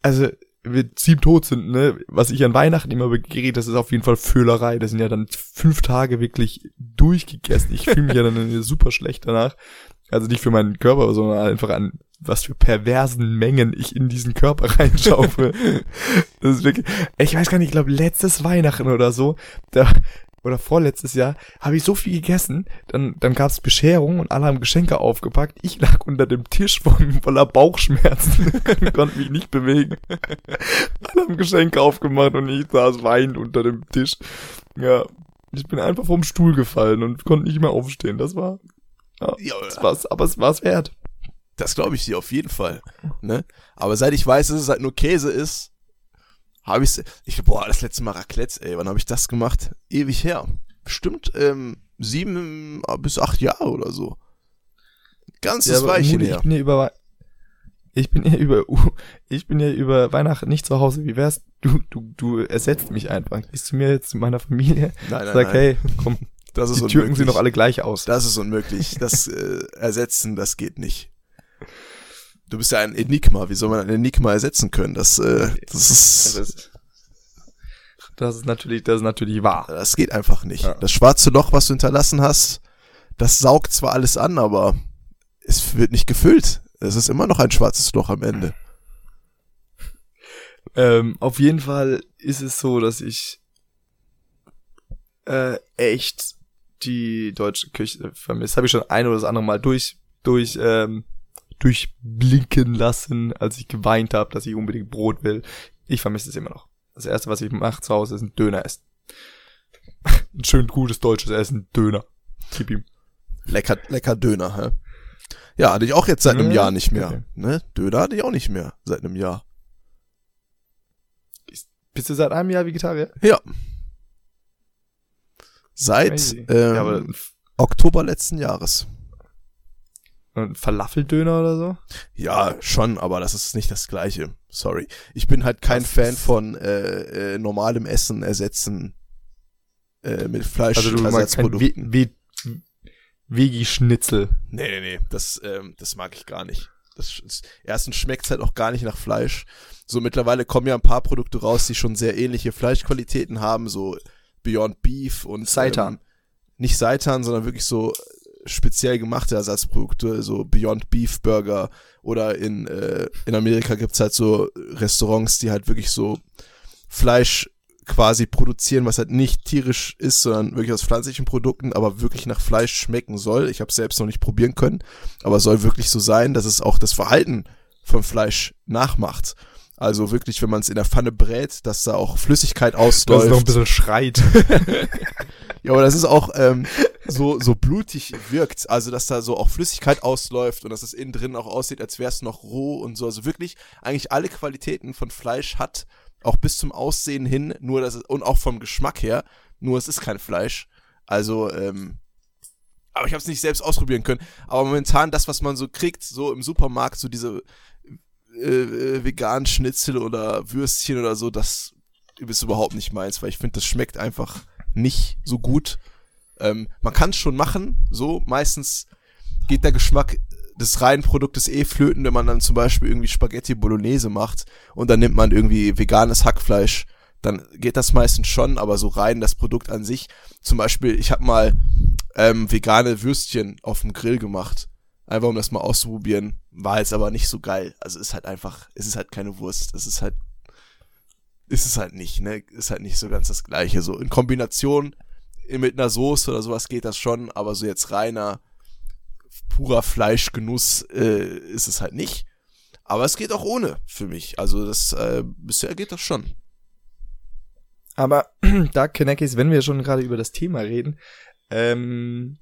also wir sieben tot sind, ne, was ich an Weihnachten immer begehre, das ist auf jeden Fall Föhlerei. Das sind ja dann fünf Tage wirklich durchgegessen. Ich fühle mich ja dann super schlecht danach. Also nicht für meinen Körper, sondern einfach an was für perversen Mengen ich in diesen Körper reinschaufel. das ist wirklich, ich weiß gar nicht, ich glaube letztes Weihnachten oder so, da, oder vorletztes Jahr, habe ich so viel gegessen, dann, dann gab's Bescherung und alle haben Geschenke aufgepackt. Ich lag unter dem Tisch voller Bauchschmerzen und konnte mich nicht bewegen. alle haben Geschenke aufgemacht und ich saß weinend unter dem Tisch. Ja, ich bin einfach vom Stuhl gefallen und konnte nicht mehr aufstehen. Das war, ja, Ja, das war's, aber es war's wert. Das glaube ich dir auf jeden Fall. Ne? Aber seit ich weiß, dass es halt nur Käse ist, habe ich's. Ich boah, das letzte Mal Raclette, ey, wann habe ich das gemacht? Ewig her. Bestimmt ähm, sieben bis acht Jahre oder so. Ganzes Weilchen Mudi, her. Ich bin ja über, ich bin ja über, ich bin ja über Weihnachten nicht zu Hause. Wie wär's? Du, du, du ersetzt mich einfach. Gehst zu mir jetzt zu meiner Familie, Nein, nein, sag, nein. hey, komm, das ist die Türken unmöglich. sehen doch alle gleich aus. Das ist unmöglich. Das äh, ersetzen, das geht nicht. Du bist ja ein Enigma. Wie soll man ein Enigma ersetzen können? Das, äh, das Das ist, ist, das ist natürlich, das ist natürlich wahr. das geht einfach nicht. Ja. Das schwarze Loch, was du hinterlassen hast, das saugt zwar alles an, aber es wird nicht gefüllt. Es ist immer noch ein schwarzes Loch am Ende. Ähm, auf jeden Fall ist es so, dass ich äh, echt die deutsche Küche vermisse. Habe ich schon ein oder das andere Mal durch, durch, ähm, durchblinken lassen, als ich geweint habe, dass ich unbedingt Brot will. Ich vermisse es immer noch. Das erste, was ich mache zu Hause, ist ein Döner essen. ein schön gutes deutsches Essen, Döner. Gib ihm. Lecker, lecker Döner, hä? Ja, hatte ich auch jetzt seit einem Ja, Jahr nicht mehr. okay. Ne? Döner hatte ich auch nicht mehr seit einem Jahr. Bist du seit einem Jahr Vegetarier? Ja. Seit ähm, ja, Oktober letzten Jahres. Ein Falafeldöner oder so? Ja, schon, aber das ist nicht das Gleiche. Sorry. Ich bin halt kein Das Fan von äh, äh, normalem Essen ersetzen äh, mit Also du We Fleischersatzprodukten. We Vegi-Schnitzel. Nee, nee, nee, das, ähm, das mag ich gar nicht. Das, das, erstens schmeckt's halt auch gar nicht nach Fleisch. So mittlerweile kommen ja ein paar Produkte raus, die schon sehr ähnliche Fleischqualitäten haben, so Beyond Beef und Seitan. Ähm, nicht Seitan, sondern wirklich so speziell gemachte Ersatzprodukte, so Beyond Beef Burger oder in, äh, in Amerika gibt's halt so Restaurants, die halt wirklich so Fleisch quasi produzieren, was halt nicht tierisch ist, sondern wirklich aus pflanzlichen Produkten, aber wirklich nach Fleisch schmecken soll. Ich habe selbst noch nicht probieren können, aber soll wirklich so sein, dass es auch das Verhalten vom Fleisch nachmacht. Also wirklich, wenn man es in der Pfanne brät, dass da auch Flüssigkeit Dass es noch ein ausläuft. bisschen schreit. Ja, aber das ist auch ähm, so, so blutig wirkt. Also, dass da so auch Flüssigkeit ausläuft und dass es innen drin auch aussieht, als wäre es noch roh und so. Also wirklich eigentlich alle Qualitäten von Fleisch hat, auch bis zum Aussehen hin, nur dass es, und auch vom Geschmack her, nur es ist kein Fleisch. Also, ähm, aber ich habe es nicht selbst ausprobieren können. Aber momentan das, was man so kriegt, so im Supermarkt, so diese äh, veganen Schnitzel oder Würstchen oder so, das ist überhaupt nicht meins, weil ich finde, das schmeckt einfach nicht so gut. Ähm, man kann es schon machen, so meistens geht der Geschmack des reinen Produktes eh flöten, wenn man dann zum Beispiel irgendwie Spaghetti Bolognese macht und dann nimmt man irgendwie veganes Hackfleisch, dann geht das meistens schon, aber so rein das Produkt an sich. Zum Beispiel, ich habe mal ähm, vegane Würstchen auf dem Grill gemacht, einfach um das mal auszuprobieren, war jetzt aber nicht so geil. Also ist halt einfach, es ist halt keine Wurst, es ist halt, ist es halt nicht, ne, ist halt nicht so ganz das Gleiche. So in Kombination mit einer Soße oder sowas geht das schon, aber so jetzt reiner purer Fleischgenuss äh, ist es halt nicht. Aber es geht auch ohne für mich. Also das äh, bisher geht das schon. Aber da, Kenekis, wenn wir schon gerade über das Thema reden, ähm,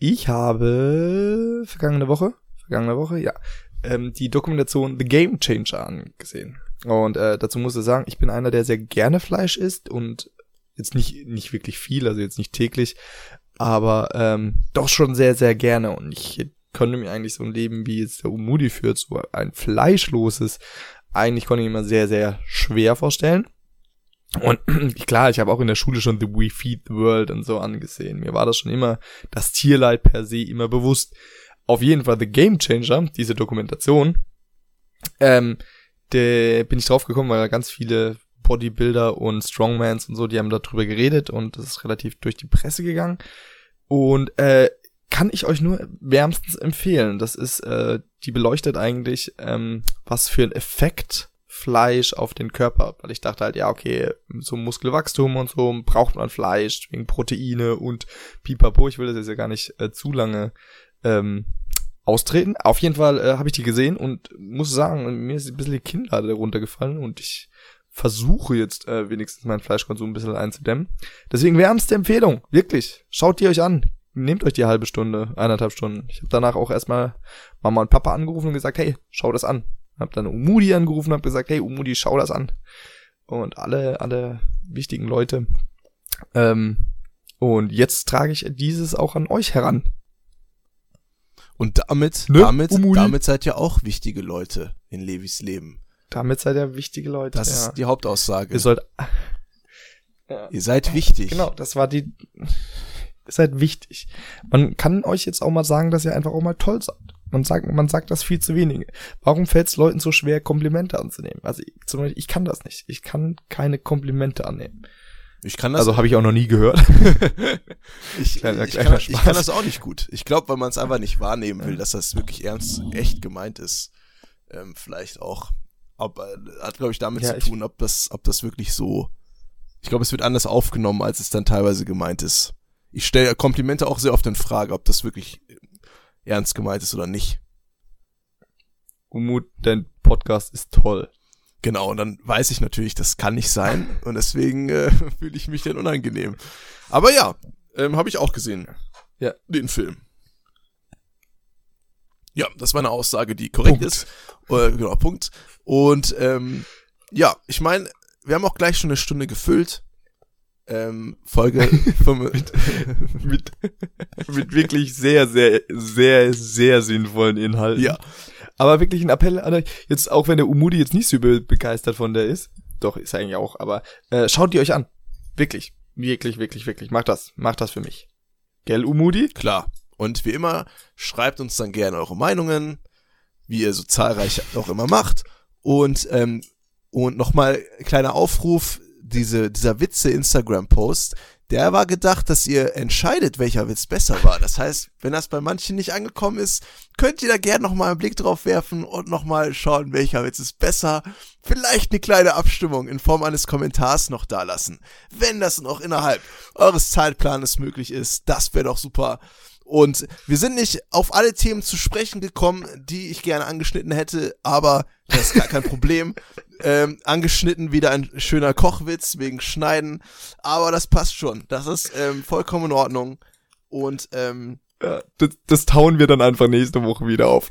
ich habe vergangene Woche, vergangene Woche, ja, ähm, die Dokumentation The Game Changer angesehen. Und äh, dazu muss ich sagen, ich bin einer, der sehr gerne Fleisch isst und jetzt nicht nicht wirklich viel, also jetzt nicht täglich, aber ähm, doch schon sehr, sehr gerne. Und ich könnte mir eigentlich so ein Leben, wie es der Umudi führt, so ein fleischloses, eigentlich konnte ich mir sehr, sehr schwer vorstellen. Und klar, ich habe auch in der Schule schon The We Feed the World und so angesehen. Mir war das schon immer das Tierleid per se immer bewusst. Auf jeden Fall The Game Changer, diese Dokumentation, ähm, der bin ich drauf gekommen, weil ganz viele Bodybuilder und Strongmans und so, die haben darüber geredet und das ist relativ durch die Presse gegangen. Und äh, kann ich euch nur wärmstens empfehlen. Das ist, äh, die beleuchtet eigentlich, ähm, was für ein Effekt Fleisch auf den Körper. Weil ich dachte halt, ja, okay, so Muskelwachstum und so braucht man Fleisch wegen Proteine und pipapo. Ich will das jetzt ja gar nicht äh, zu lange ähm, austreten. Auf jeden Fall äh, habe ich die gesehen und muss sagen, mir ist ein bisschen die Kinnlade runtergefallen und ich versuche jetzt äh, wenigstens meinen Fleischkonsum ein bisschen einzudämmen. Deswegen wärmste Empfehlung, wirklich. Schaut die euch an. Nehmt euch die halbe Stunde, eineinhalb Stunden. Ich habe danach auch erstmal Mama und Papa angerufen und gesagt, hey, schau das an. Hab dann Umudi angerufen und hab gesagt, hey Umudi, schau das an. Und alle, alle wichtigen Leute. Ähm, und jetzt trage ich dieses auch an euch heran. Und damit, ne? damit, Umudi? damit seid ihr auch wichtige Leute in Levis Leben. Damit seid ihr wichtige Leute. Das ja. ist die Hauptaussage. Ihr sollt. Ja. Ihr seid wichtig. Genau, das war die. Ihr seid wichtig. Man kann euch jetzt auch mal sagen, dass ihr einfach auch mal toll seid. Man sagt, man sagt das viel zu wenig. Warum fällt es Leuten so schwer, Komplimente anzunehmen? Also ich, zum Beispiel, ich kann das nicht. Ich kann keine Komplimente annehmen. Ich kann das. Also habe ich auch noch nie gehört. ich, kleiner, ich, kleiner kann, ich, kann, das auch nicht gut. Ich glaube, weil man es einfach nicht wahrnehmen will, dass das wirklich ernst, echt gemeint ist. Ähm, vielleicht auch ob, äh, hat, glaube ich, damit ja, zu tun, ob das, ob das wirklich so. Ich glaube, es wird anders aufgenommen, als es dann teilweise gemeint ist. Ich stelle Komplimente auch sehr oft in Frage, ob das wirklich ernst gemeint ist oder nicht. Umut, dein Podcast ist toll. Genau, und dann weiß ich natürlich, das kann nicht sein und deswegen äh, fühle ich mich dann unangenehm. Aber ja, ähm, habe ich auch gesehen. Ja. Den Film. Ja, das war eine Aussage, die korrekt Punkt. ist. Äh, genau, Punkt. Und ähm, ja, ich meine, wir haben auch gleich schon eine Stunde gefüllt. Ähm, Folge mit, mit, mit wirklich sehr, sehr, sehr, sehr sinnvollen Inhalten. Ja. Aber wirklich ein Appell an euch, jetzt auch wenn der Umudi jetzt nicht so begeistert von der ist, doch, ist er eigentlich auch, aber äh, schaut die euch an. Wirklich. Wirklich, wirklich, wirklich. Macht das. Macht das für mich. Gell, Umudi? Klar. Und wie immer, schreibt uns dann gerne eure Meinungen, wie ihr so zahlreich auch immer macht. Und, ähm, und nochmal kleiner Aufruf, diese, dieser Witze-Instagram-Post, der war gedacht, dass ihr entscheidet, welcher Witz besser war. Das heißt, wenn das bei manchen nicht angekommen ist, könnt ihr da gerne nochmal einen Blick drauf werfen und nochmal schauen, welcher Witz ist besser. Vielleicht eine kleine Abstimmung in Form eines Kommentars noch dalassen. Wenn das noch innerhalb eures Zeitplanes möglich ist, das wäre doch super. Und wir sind nicht auf alle Themen zu sprechen gekommen, die ich gerne angeschnitten hätte, aber das ist gar kein Problem. Ähm, angeschnitten wieder ein schöner Kochwitz wegen Schneiden, aber das passt schon. Das ist ähm, vollkommen in Ordnung. Und ähm, ja, das, das tauen wir dann einfach nächste Woche wieder auf.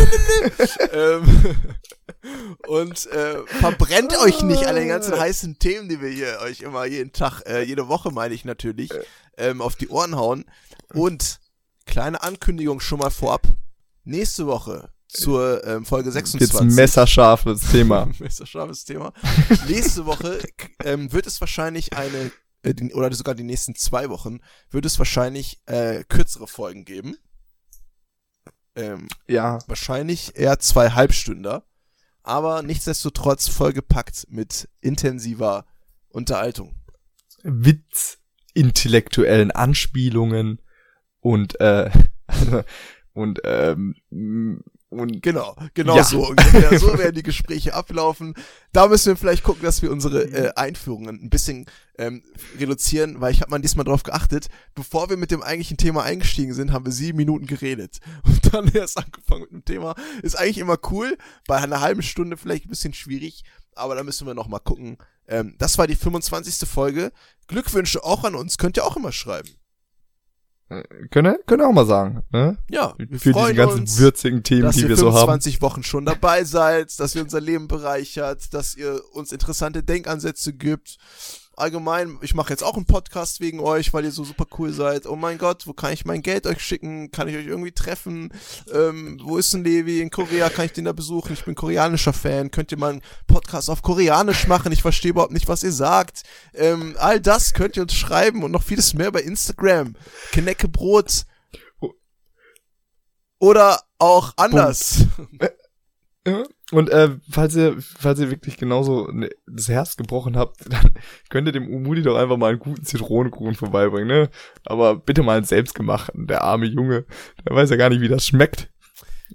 Ah, ähm, und äh, verbrennt euch nicht an den ganzen heißen Themen, die wir hier euch immer jeden Tag, äh, jede Woche meine ich natürlich, ähm, auf die Ohren hauen. Und kleine Ankündigung schon mal vorab. Nächste Woche zur ähm, Folge 26. Jetzt messerscharfes Thema. messerscharfes Thema. Nächste Woche ähm, wird es wahrscheinlich eine, äh, oder sogar die nächsten zwei Wochen, wird es wahrscheinlich äh, kürzere Folgen geben. Ähm, Ja, wahrscheinlich eher zwei Halbstünder, aber nichtsdestotrotz vollgepackt mit intensiver Unterhaltung. Witz, intellektuellen Anspielungen und äh, und ähm, und Genau, genau Ja. so ungefähr. So werden die Gespräche ablaufen. Da müssen wir vielleicht gucken, dass wir unsere äh, Einführungen ein bisschen ähm, reduzieren, weil ich habe mal diesmal drauf geachtet, bevor wir mit dem eigentlichen Thema eingestiegen sind, haben wir sieben Minuten geredet und dann erst angefangen mit dem Thema. Ist eigentlich immer cool, bei einer halben Stunde vielleicht ein bisschen schwierig, aber da müssen wir noch mal gucken. Ähm, das war die 25. Folge. Glückwünsche auch an uns, könnt ihr auch immer schreiben. Können können auch mal sagen, ne? Ja, wir Für diese ganzen uns. würzigen Themen, dass die ihr wir so haben. 25 Wochen schon dabei seid, dass ihr unser Leben bereichert, dass ihr uns interessante Denkansätze gibt. Allgemein, ich mache jetzt auch einen Podcast wegen euch, weil ihr so super cool seid. Oh mein Gott, wo kann ich mein Geld euch schicken? Kann ich euch irgendwie treffen? Ähm, wo ist denn Levi? In Korea kann ich den da besuchen. Ich bin koreanischer Fan. Könnt ihr mal einen Podcast auf Koreanisch machen? Ich verstehe überhaupt nicht, was ihr sagt. Ähm, all das könnt ihr uns schreiben und noch vieles mehr bei Instagram. Knecke Brot. Oder auch anders. Und äh, falls ihr, falls ihr wirklich genauso ne- das Herz gebrochen habt, dann könnt ihr dem Umudi doch einfach mal einen guten Zitronenkuchen vorbeibringen, ne? Aber bitte mal einen selbstgemachten, der arme Junge, der weiß ja gar nicht, wie das schmeckt.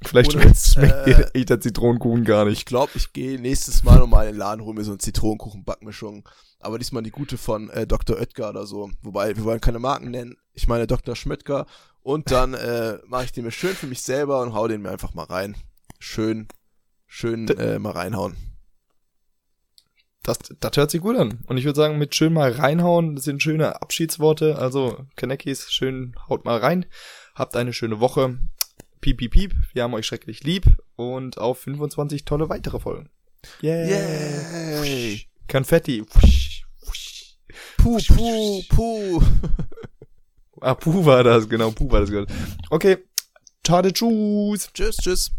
Vielleicht Ohne schmeckt, äh, äh, der Zitronenkuchen gar nicht. Ich glaube, ich gehe nächstes Mal nochmal in den Laden, hole mir so einen Zitronenkuchen-Backmischung. Aber diesmal die gute von äh, Dr. Oetker oder so. Wobei, wir wollen keine Marken nennen. Ich meine Dr. Schmöttger. Und dann äh, mache ich den mir schön für mich selber und hau den mir einfach mal rein. Schön, schön äh, mal reinhauen. Das, das hört sich gut an. Und ich würde sagen, mit schön mal reinhauen, das sind schöne Abschiedsworte. Also, Kanekis, schön haut mal rein. Habt eine schöne Woche. Piep, piep, piep. Wir haben euch schrecklich lieb. Und auf 25 tolle weitere Folgen. Yeah. Yay! Konfetti. Puh, puh, puh. Ah, Puh war das, genau, Puh war das. Okay. Ciao, tschüss. tschüss, tschüss.